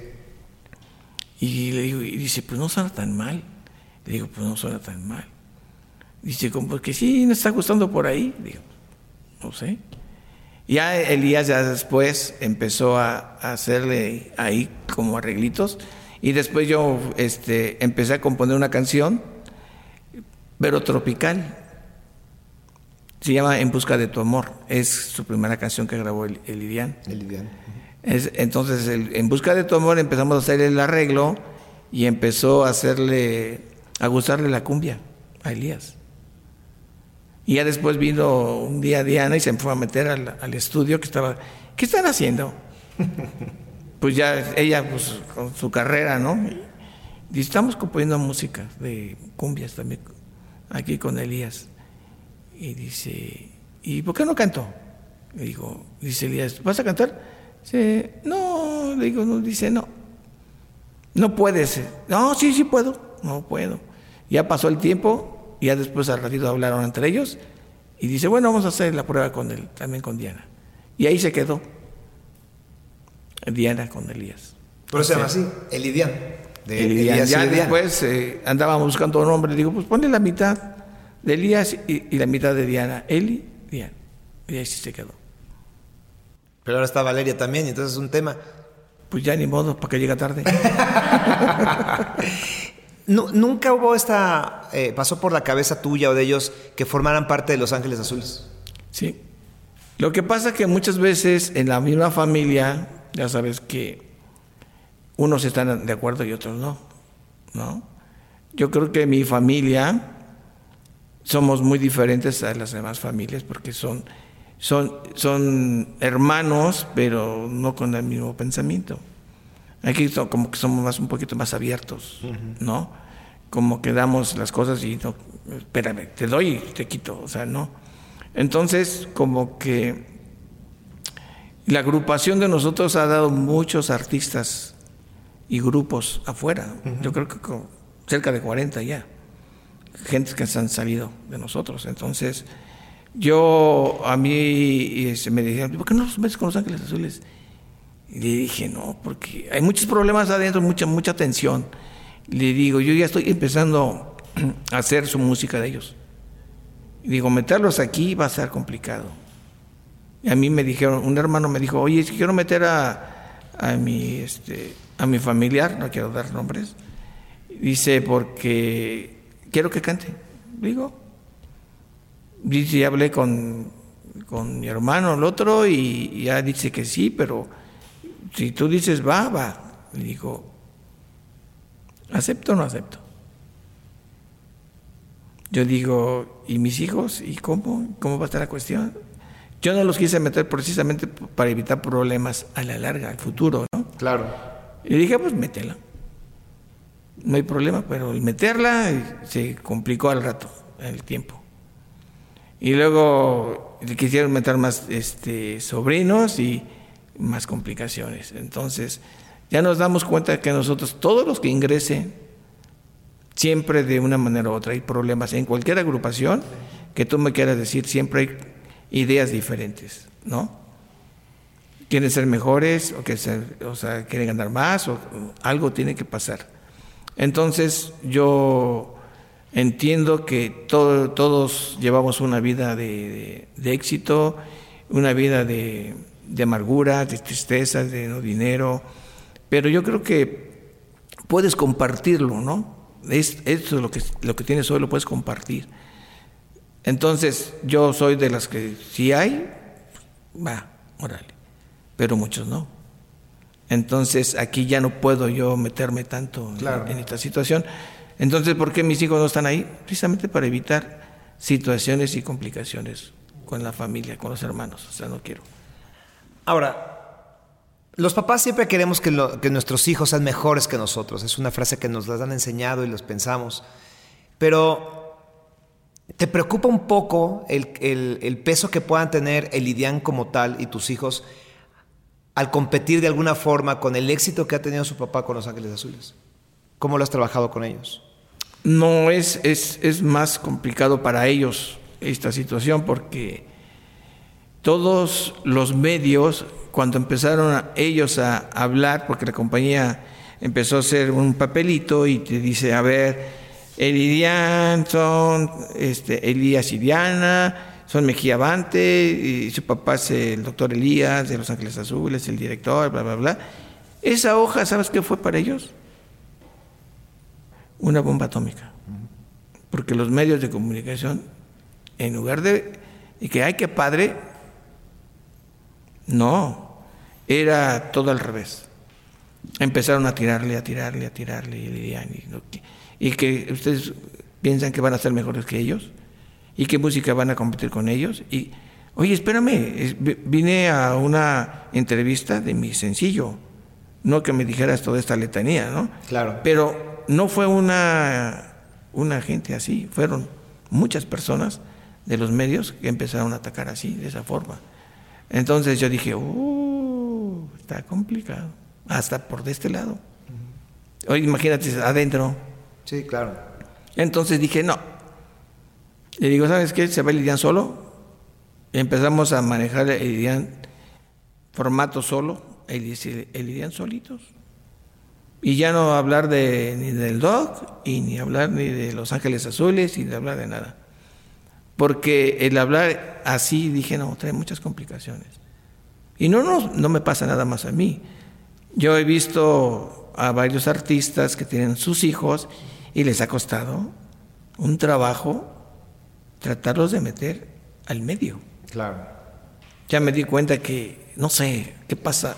Y le digo, y dice, pues no suena tan mal. Le digo, pues no suena tan mal. Dice, como que sí, me está gustando por ahí. Digo, no sé. Ya Elías ya después empezó a, a hacerle ahí como arreglitos y después yo este, empecé a componer una canción, pero tropical. Se llama En Busca de tu Amor. Es su primera canción que grabó el, el Es, entonces, En Busca de tu Amor empezamos a hacer el arreglo y empezó a hacerle, a gustarle la cumbia a Elías. Y ya después vino un día Diana y se fue a meter al, al estudio que estaba, ¿qué están haciendo? pues ya ella pues, con su carrera, ¿no? Y estamos componiendo música de cumbias también, aquí con Elías. Y dice, ¿y por qué no canto? Le digo, dice Elías, ¿vas a cantar? Dice, no, le digo, no, dice, no. No puedes. No, sí, sí puedo. No puedo. Ya pasó el tiempo, ya después al ratito hablaron entre ellos, y dice, bueno, vamos a hacer la prueba con él, también con Diana. Y ahí se quedó. Diana con Elías.
Pero se llama así, Elidian.
De Elidian. ya después eh, andábamos buscando un nombre, digo, pues ponle la mitad de Elías y, la mitad de Diana. Eli, Diana. Y ahí sí se quedó.
Pero ahora está Valeria también, entonces es un tema.
Pues ya ni modo, para que llegue tarde.
nunca hubo esta, eh, pasó por la cabeza tuya o de ellos que formaran parte de Los Ángeles Azules.
Sí. Lo que pasa es que muchas veces en la misma familia ya sabes que unos están de acuerdo y otros no, ¿no? Yo creo que mi familia somos muy diferentes a las demás familias porque son, son, son hermanos, pero no con el mismo pensamiento. Aquí como que somos más, un poquito más abiertos, ¿no? Como que damos las cosas y no, espérame, te doy y te quito, o sea, no. Entonces, como que la agrupación de nosotros ha dado muchos artistas y grupos afuera. Yo creo que cerca de 40 ya. Gente que se han salido de nosotros. Entonces, yo a mí se me dijeron, ¿por qué no los metes con los Ángeles Azules? Y le dije, no, porque hay muchos problemas adentro, mucha, mucha tensión. Le digo, yo ya estoy empezando a hacer su música de ellos. Digo, meterlos aquí va a ser complicado. A mí me dijeron, un hermano me dijo, oye, quiero meter a, a, mi, este, a mi familiar, no quiero dar nombres, dice, porque quiero que cante. Digo, dice, hablé con, con mi hermano, el otro, y ya dice que sí, pero si tú dices va, va. Le digo, ¿acepto o no acepto? Yo digo, ¿y mis hijos? ¿Y cómo? ¿Cómo va a estar la cuestión? Yo no los quise meter precisamente para evitar problemas a la larga, al futuro, ¿no?
Claro.
Y dije, pues métela. No hay problema, pero el meterla se complicó al rato, el tiempo. Y luego quisieron meter más este, sobrinos y más complicaciones. Entonces, ya nos damos cuenta que nosotros, todos los que ingresen, siempre de una manera u otra hay problemas. En cualquier agrupación que tú me quieras decir, siempre hay ideas diferentes, ¿no? Quieren ser mejores o, que o sea, quieren ganar más o, algo tiene que pasar. Entonces yo entiendo que todos llevamos una vida de, éxito, una vida de, amargura, de tristeza, de no dinero, pero yo creo que puedes compartirlo, ¿no? Es, esto es lo que, lo que tienes hoy, lo puedes compartir. Entonces, yo soy de las que si hay, va, órale, pero muchos no. Entonces, aquí ya no puedo yo meterme tanto en, esta situación. Entonces, ¿por qué mis hijos no están ahí? Precisamente para evitar situaciones y complicaciones con la familia, con los hermanos. O sea, no quiero.
Ahora, los papás siempre queremos que, nuestros hijos sean mejores que nosotros. Es una frase que nos las han enseñado y los pensamos. Pero ¿te preocupa un poco el, peso que puedan tener el Idian como tal y tus hijos al competir de alguna forma con el éxito que ha tenido su papá con Los Ángeles Azules? ¿Cómo lo has trabajado con ellos?
No, es, es más complicado para ellos esta situación porque todos los medios, cuando empezaron ellos a hablar, porque la compañía empezó a hacer un papelito y te dice, a ver, Elidian son este, Elías Iriana, son Mejía Avante, y su papá es el doctor Elías de Los Ángeles Azules, el director, bla, bla, bla. Esa hoja, ¿sabes qué fue para ellos? Una bomba atómica. Porque los medios de comunicación, en lugar de y que hay que padre, no, era todo al revés. Empezaron a tirarle, a tirarle, a tirarle, y, y que ustedes piensan que van a ser mejores que ellos, y qué música van a competir con ellos. Y, oye, espérame, vine a una entrevista de mi sencillo, no que me dijeras toda esta letanía, ¿no?
Claro.
Pero no fue una, una gente así, fueron muchas personas de los medios que empezaron a atacar así, de esa forma. Entonces yo dije, uh, está complicado, hasta por de este lado. Oye, imagínate adentro.
Sí, claro.
Entonces dije, no. Le digo, ¿sabes qué? Se va el IDIAN solo. Empezamos a manejar el IDIAN formato solo, el, el solitos. Y ya no hablar de, ni del DOC, y ni hablar ni de Los Ángeles Azules, y de hablar de nada porque el hablar así dije, no, trae muchas complicaciones. Y no, no, no me pasa nada más a mí. Yo he visto a varios artistas que tienen sus hijos y les ha costado un trabajo tratarlos de meter al medio.
Claro.
Ya me di cuenta que, no sé, qué pasa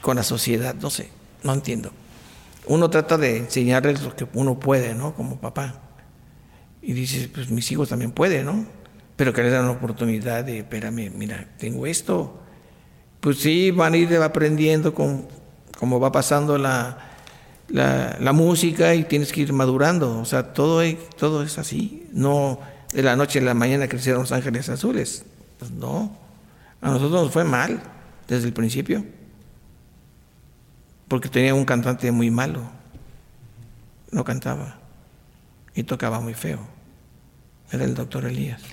con la sociedad, no sé, no entiendo. Uno trata de enseñarles lo que uno puede, ¿no? Como papá. Y dices, pues mis hijos también pueden, ¿no? Pero que les dan la oportunidad de, espérame, mira, tengo esto. Pues sí, van a ir aprendiendo con, como va pasando la, la, música y tienes que ir madurando. O sea, todo, todo es así. No de la noche a la mañana crecieron los ángeles azules. Pues no. A nosotros nos fue mal desde el principio. Porque tenía un cantante muy malo. No cantaba y tocaba muy feo. Era el doctor Elías.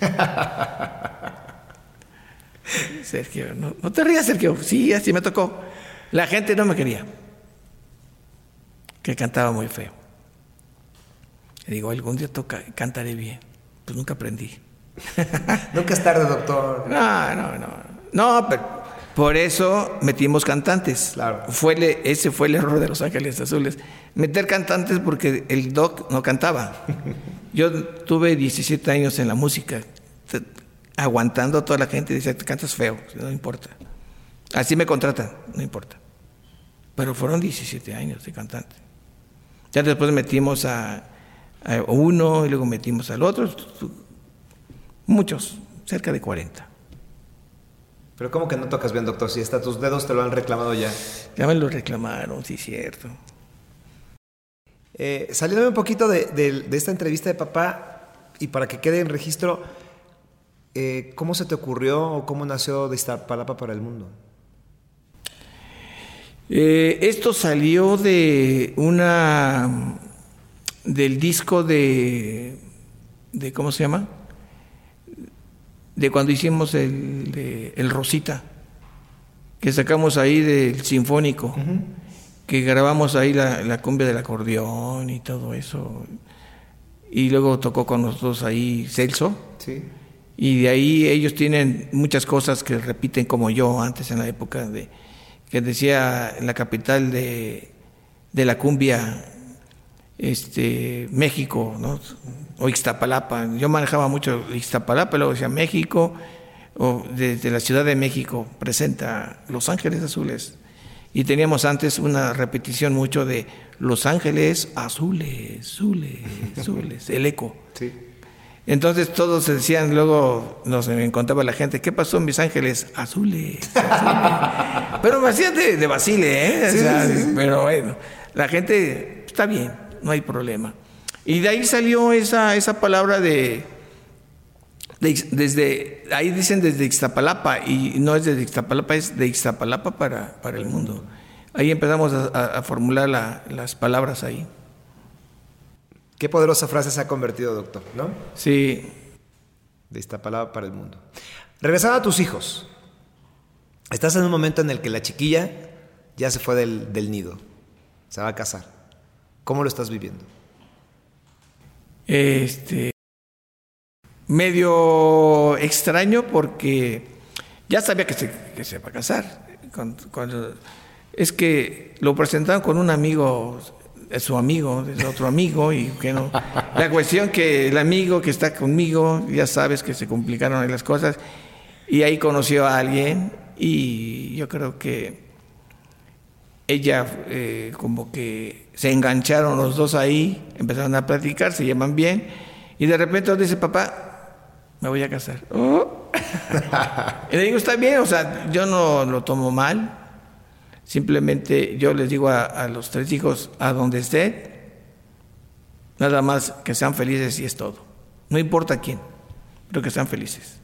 Sergio, no, te rías, Sergio. Sí, así me tocó. La gente no me quería. Que cantaba muy feo. Le digo, algún día toca, cantaré bien. Pues nunca aprendí.
nunca es tarde, doctor.
No, no, no. No, pero por eso metimos cantantes.
Claro.
Fue ese fue el error de Los Ángeles Azules. Meter cantantes porque el doc no cantaba. Yo tuve 17 años en la música, aguantando a toda la gente. Dice, te cantas feo, no importa. Así me contratan, no importa. Pero fueron 17 años de cantante. Ya después metimos a, a uno y luego metimos al otro. Muchos, cerca de 40.
Pero ¿cómo que no tocas bien, doctor? Si hasta tus dedos te lo han reclamado ya.
Ya me lo reclamaron, sí, cierto.
Eh, saliéndome un poquito de, esta entrevista de papá y para que quede en registro, eh, ¿cómo se te ocurrió o cómo nació de Iztapalapa para el mundo?
Eh, esto salió de una del disco de, de ¿cómo se llama? de cuando hicimos el, el Rosita, que sacamos ahí del Sinfónico, que grabamos ahí la, la, cumbia del acordeón y todo eso. Y luego tocó con nosotros ahí Celso.
Sí.
Y de ahí ellos tienen muchas cosas que repiten como yo antes en la época de que decía en la capital de, de la cumbia este, México, ¿no? o Ixtapalapa. Yo manejaba mucho Ixtapalapa, luego decía México, o desde la Ciudad de México presenta Los Ángeles Azules. Y teníamos antes una repetición mucho de Los Ángeles Azules, Azules, Azules, el eco.
Sí.
Entonces todos decían, luego nos encontraba la gente, ¿qué pasó mis ángeles azules? pero me hacían de, de Basile, ¿eh? Pero bueno, la gente está bien, no hay problema. Y de ahí salió esa, esa palabra de, desde, ahí dicen desde Ixtapalapa, y no es desde Ixtapalapa, es de Ixtapalapa para, para el mundo. Ahí empezamos a, formular las palabras ahí.
Qué poderosa frase se ha convertido, doctor, ¿no?
Sí.
De Ixtapalapa para el mundo. Regresando a tus hijos. Estás en un momento en el que la chiquilla ya se fue del, del nido, se va a casar. ¿Cómo lo estás viviendo?
Este medio extraño porque ya sabía que se, que se va a casar. Cuando, es que lo presentaron con un amigo, su amigo, es otro amigo, y que no. La cuestión que el amigo que está conmigo, ya sabes que se complicaron las cosas, y ahí conoció a alguien, y yo creo que ella eh, como que se engancharon los dos ahí, empezaron a platicar, se llaman bien, y de repente dice, papá, me voy a casar. Oh. y le digo, está bien, o sea, yo no lo tomo mal. Simplemente yo les digo a, los tres hijos, a donde estén, nada más que sean felices y es todo. No importa quién, pero que sean felices.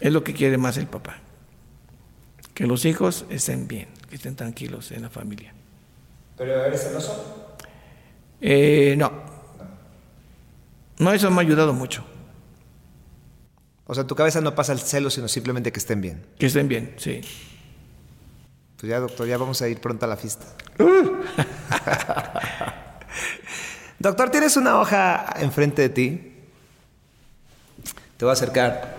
Es lo que quiere más el papá. Que los hijos estén bien, que estén tranquilos en la familia.
¿Pero eres celoso?
Eh, no. No, eso me ha ayudado mucho.
O sea, tu cabeza no pasa el celo, sino simplemente que estén bien.
Que estén bien, sí.
Pues ya, doctor, ya vamos a ir pronto a la fiesta. doctor, tienes una hoja enfrente de ti. Te voy a acercar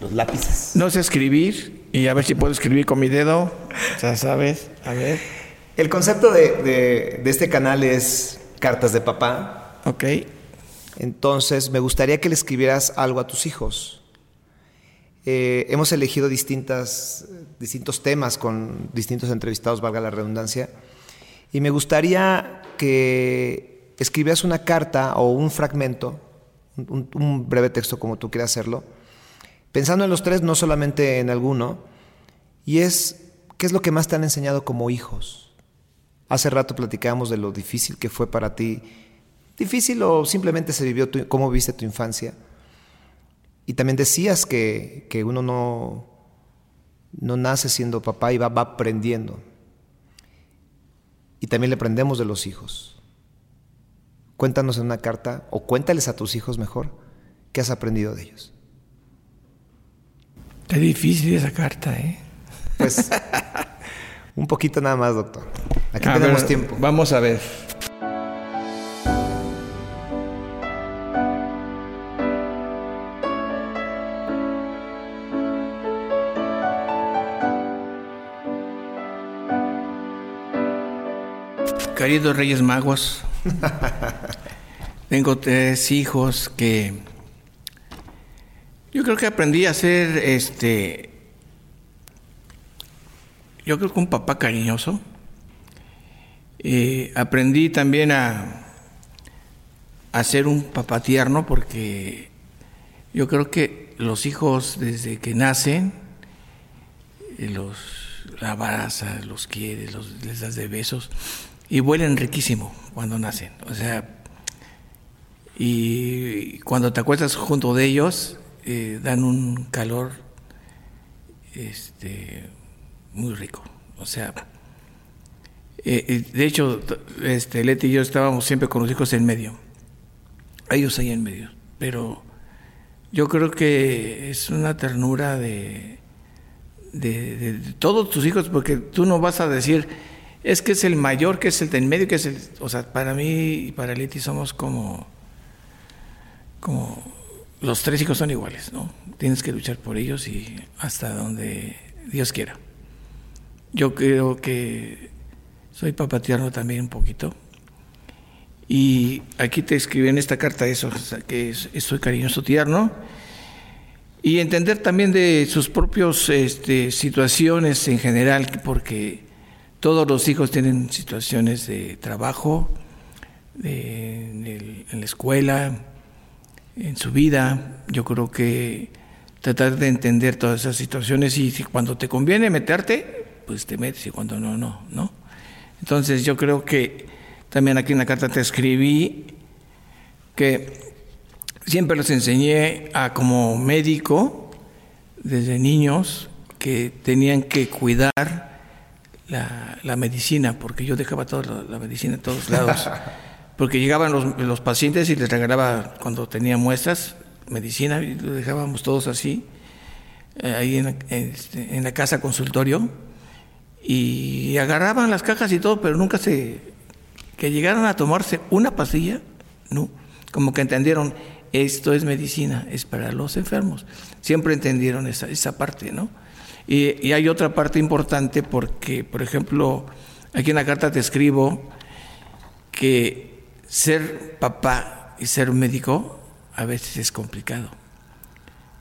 los lápices.
No sé escribir y a ver si puedo escribir con mi dedo. Ya sabes, a ver.
El concepto de, de este canal es cartas de papá.
Ok.
Entonces, me gustaría que le escribieras algo a tus hijos. Eh, hemos elegido distintas, distintos temas con distintos entrevistados, valga la redundancia, y me gustaría que escribieras una carta o un fragmento, un, un breve texto como tú quieras hacerlo, pensando en los tres, no solamente en alguno, y es, ¿qué es lo que más te han enseñado como hijos? Hace rato platicábamos de lo difícil que fue para ti difícil o simplemente se vivió cómo viste tu infancia. Y también decías que, uno no, no nace siendo papá y va, va aprendiendo. Y también le aprendemos de los hijos. Cuéntanos en una carta, o cuéntales a tus hijos mejor, qué has aprendido de ellos.
Está difícil esa carta, ¿eh?
Pues un poquito nada más, doctor. Aquí tenemos tiempo.
Vamos a ver. Queridos Reyes Magos, tengo tres hijos que yo creo que aprendí a ser este yo creo que un papá cariñoso. Eh, aprendí también a, a ser un papá tierno porque yo creo que los hijos desde que nacen eh, los abrazas, los quieres, los, les das de besos y huelen riquísimo cuando nacen. O sea, y cuando te acuestas junto de ellos, eh, dan un calor este, muy rico. O sea, eh, de hecho, este, Leti y yo estábamos siempre con los hijos en medio, ellos ahí en medio, pero yo creo que es una ternura de, de, de todos tus hijos, porque tú no vas a decir, es que es el mayor, que es el de en medio, que es el, o sea, para mí y para Leti somos como, como, los tres hijos son iguales, ¿no? Tienes que luchar por ellos y hasta donde Dios quiera. Yo creo que soy papá tierno también un poquito. Y aquí te escribí en esta carta eso, que soy cariñoso tierno. Y entender también de sus propias este, situaciones en general, porque todos los hijos tienen situaciones de trabajo, en, la escuela, en su vida. Yo creo que tratar de entender todas esas situaciones y si cuando te conviene meterte, pues te metes y cuando no, no, ¿no? Entonces yo creo que también aquí en la carta te escribí que siempre los enseñé a como médico desde niños que tenían que cuidar la, medicina, porque yo dejaba toda la, medicina en todos lados. Porque llegaban los, los, pacientes y les regalaba, cuando tenía muestras, medicina, y lo dejábamos todos así, eh, ahí en, este, en la casa consultorio, y agarraban las cajas y todo, pero nunca se... que llegaran a tomarse una pastilla, no, como que entendieron, esto es medicina, es para los enfermos. Siempre entendieron esa, esa parte, ¿no? Y, hay otra parte importante porque, por ejemplo, aquí en la carta te escribo que ser papá y ser médico a veces es complicado.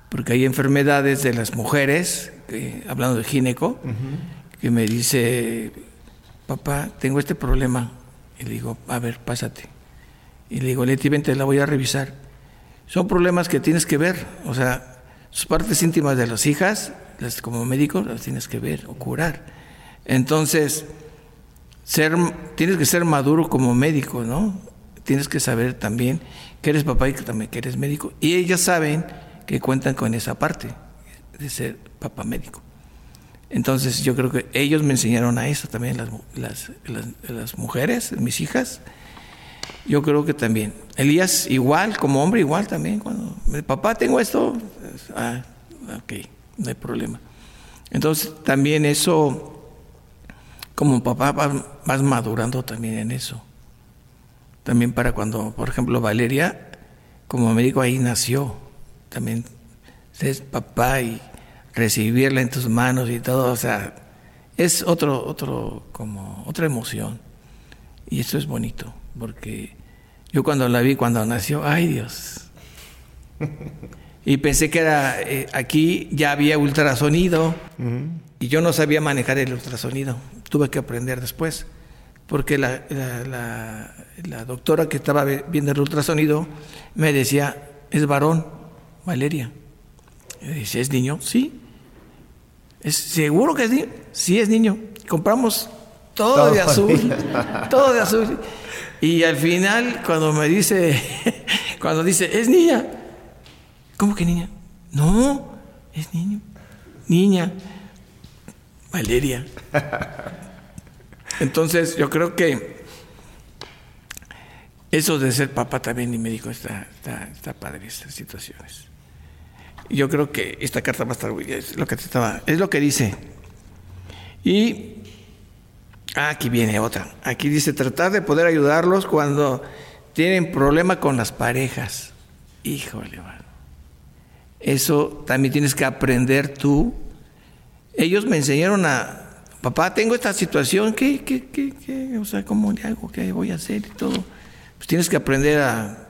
Porque hay enfermedades de las mujeres, hablando de gineco, que me dice, papá, tengo este problema. Y le digo, a ver, pásate. Y le digo, Leti, vente, la voy a revisar. Son problemas que tienes que ver, o sea, sus partes íntimas de las hijas, las, como médico, las tienes que ver o curar. Entonces, ser, tienes que ser maduro como médico, ¿no? Tienes que saber también que eres papá y que también que eres médico. Y ellas saben que cuentan con esa parte de ser papá médico. Entonces yo creo que ellos me enseñaron a eso también, las, las, las mujeres, mis hijas, yo creo que también. Elías igual, como hombre igual también. Cuando, papá, tengo esto. Ah, ok, no hay problema. Entonces también eso, como papá vas, madurando también en eso. También para cuando, por ejemplo, Valeria, como médico ahí nació. También es papá y recibirla en tus manos y todo, o sea, es otro, otro, como otra emoción. Y eso es bonito porque yo cuando la vi, cuando nació, ay Dios. Y pensé que era, eh, aquí ya había ultrasonido y yo no sabía manejar el ultrasonido. Tuve que aprender después, porque la, la, doctora que estaba viendo el ultrasonido me decía, es varón, Valeria. Y dice, ¿es niño? Sí. ¿Es seguro que es niño? Sí, es niño. Compramos todo de azul, todo de azul. Y al final, cuando me dice, cuando dice, es niña, ¿cómo que niña? No, es niño, niña, Valeria. Entonces, yo creo que eso de ser papá también y médico está, está, está padre, estas situaciones. Yo creo que esta carta va a estar, es lo que te estaba, es lo que dice. Y Ah, aquí viene otra. Aquí dice tratar de poder ayudarlos cuando tienen problema con las parejas. Híjole. Eso también tienes que aprender tú. Ellos me enseñaron a, papá, tengo esta situación, ¿qué, qué, qué, qué? O sea, ¿cómo le hago? ¿Qué voy a hacer? Y todo. Pues tienes que aprender a,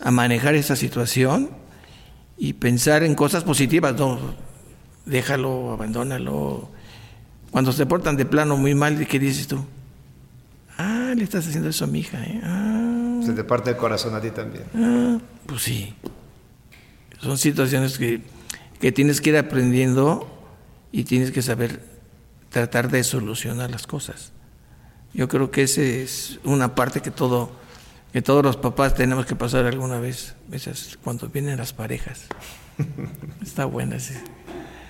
a manejar esa situación y pensar en cosas positivas. No, déjalo, abandónalo cuando se portan de plano muy mal, ¿qué dices tú? Ah, le estás haciendo eso a mi hija, ¿eh? Ah.
Se te parte el corazón a ti también.
Ah, pues sí. Son situaciones que, que tienes que ir aprendiendo y tienes que saber tratar de solucionar las cosas. Yo creo que esa es una parte que todo que todos los papás tenemos que pasar alguna vez, veces cuando vienen las parejas. Está buena ese.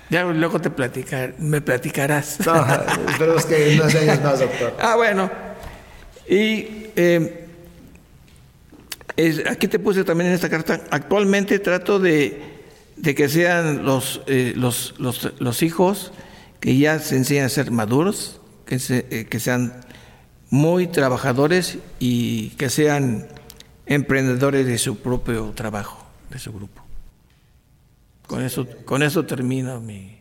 Ya luego te platicar, me platicarás.
No, esperemos que no años más, doctor.
Ah, bueno. Y eh, aquí te puse también en esta carta, actualmente trato de, que sean los, eh, los, los, los, hijos que ya se enseñan a ser maduros, que, eh, que sean muy trabajadores y que sean emprendedores de su propio trabajo, de su grupo. Con eso, con eso termino mi.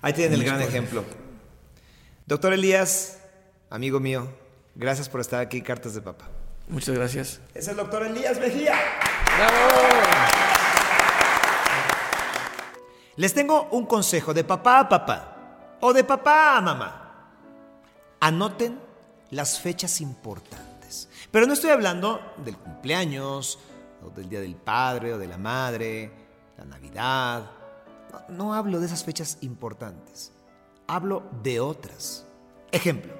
Ahí tienen el gran ejemplo. Doctor Elías, amigo mío, gracias por estar aquí, Cartas de Papá.
Muchas gracias.
Es el doctor Elías Mejía. Les tengo un consejo de papá a papá o de papá a mamá. Anoten las fechas importantes. Pero no estoy hablando del cumpleaños o del Día del Padre o de la Madre, la Navidad. No, hablo de esas fechas importantes, hablo de otras. Ejemplo,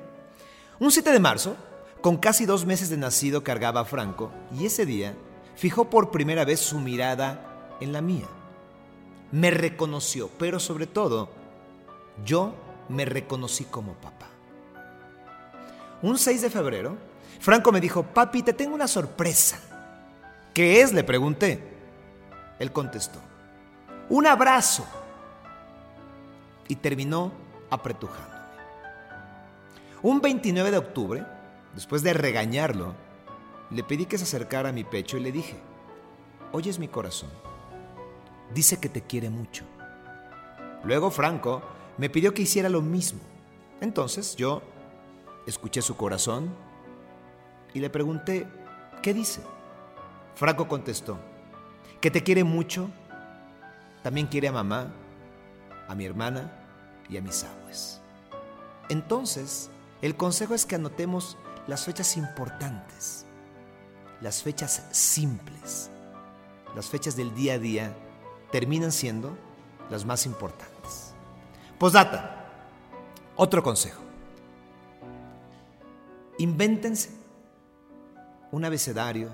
un 7 de marzo, con casi dos meses de nacido, cargaba a Franco y ese día fijó por primera vez su mirada en la mía. Me reconoció, pero sobre todo, yo me reconocí como papá. Un 6 de febrero, Franco me dijo, papi, te tengo una sorpresa. ¿Qué es? Le pregunté. Él contestó, un abrazo. Y terminó apretujándome. Un 29 de octubre, después de regañarlo, le pedí que se acercara a mi pecho y le dije, oyes mi corazón, dice que te quiere mucho. Luego Franco me pidió que hiciera lo mismo. Entonces yo escuché su corazón y le pregunté, ¿qué dice? Franco contestó, que te quiere mucho, también quiere a mamá, a mi hermana y a mis abuelos. Entonces, el consejo es que anotemos las fechas importantes, las fechas simples, las fechas del día a día terminan siendo las más importantes. Posdata, otro consejo. Invéntense un abecedario,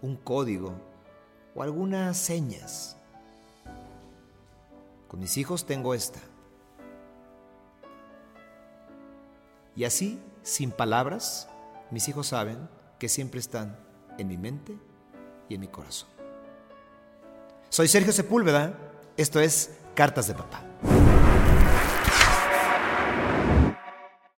un código o algunas señas. Con mis hijos tengo esta. Y así, sin palabras, mis hijos saben que siempre están en mi mente y en mi corazón. Soy Sergio Sepúlveda, esto es Cartas de Papá.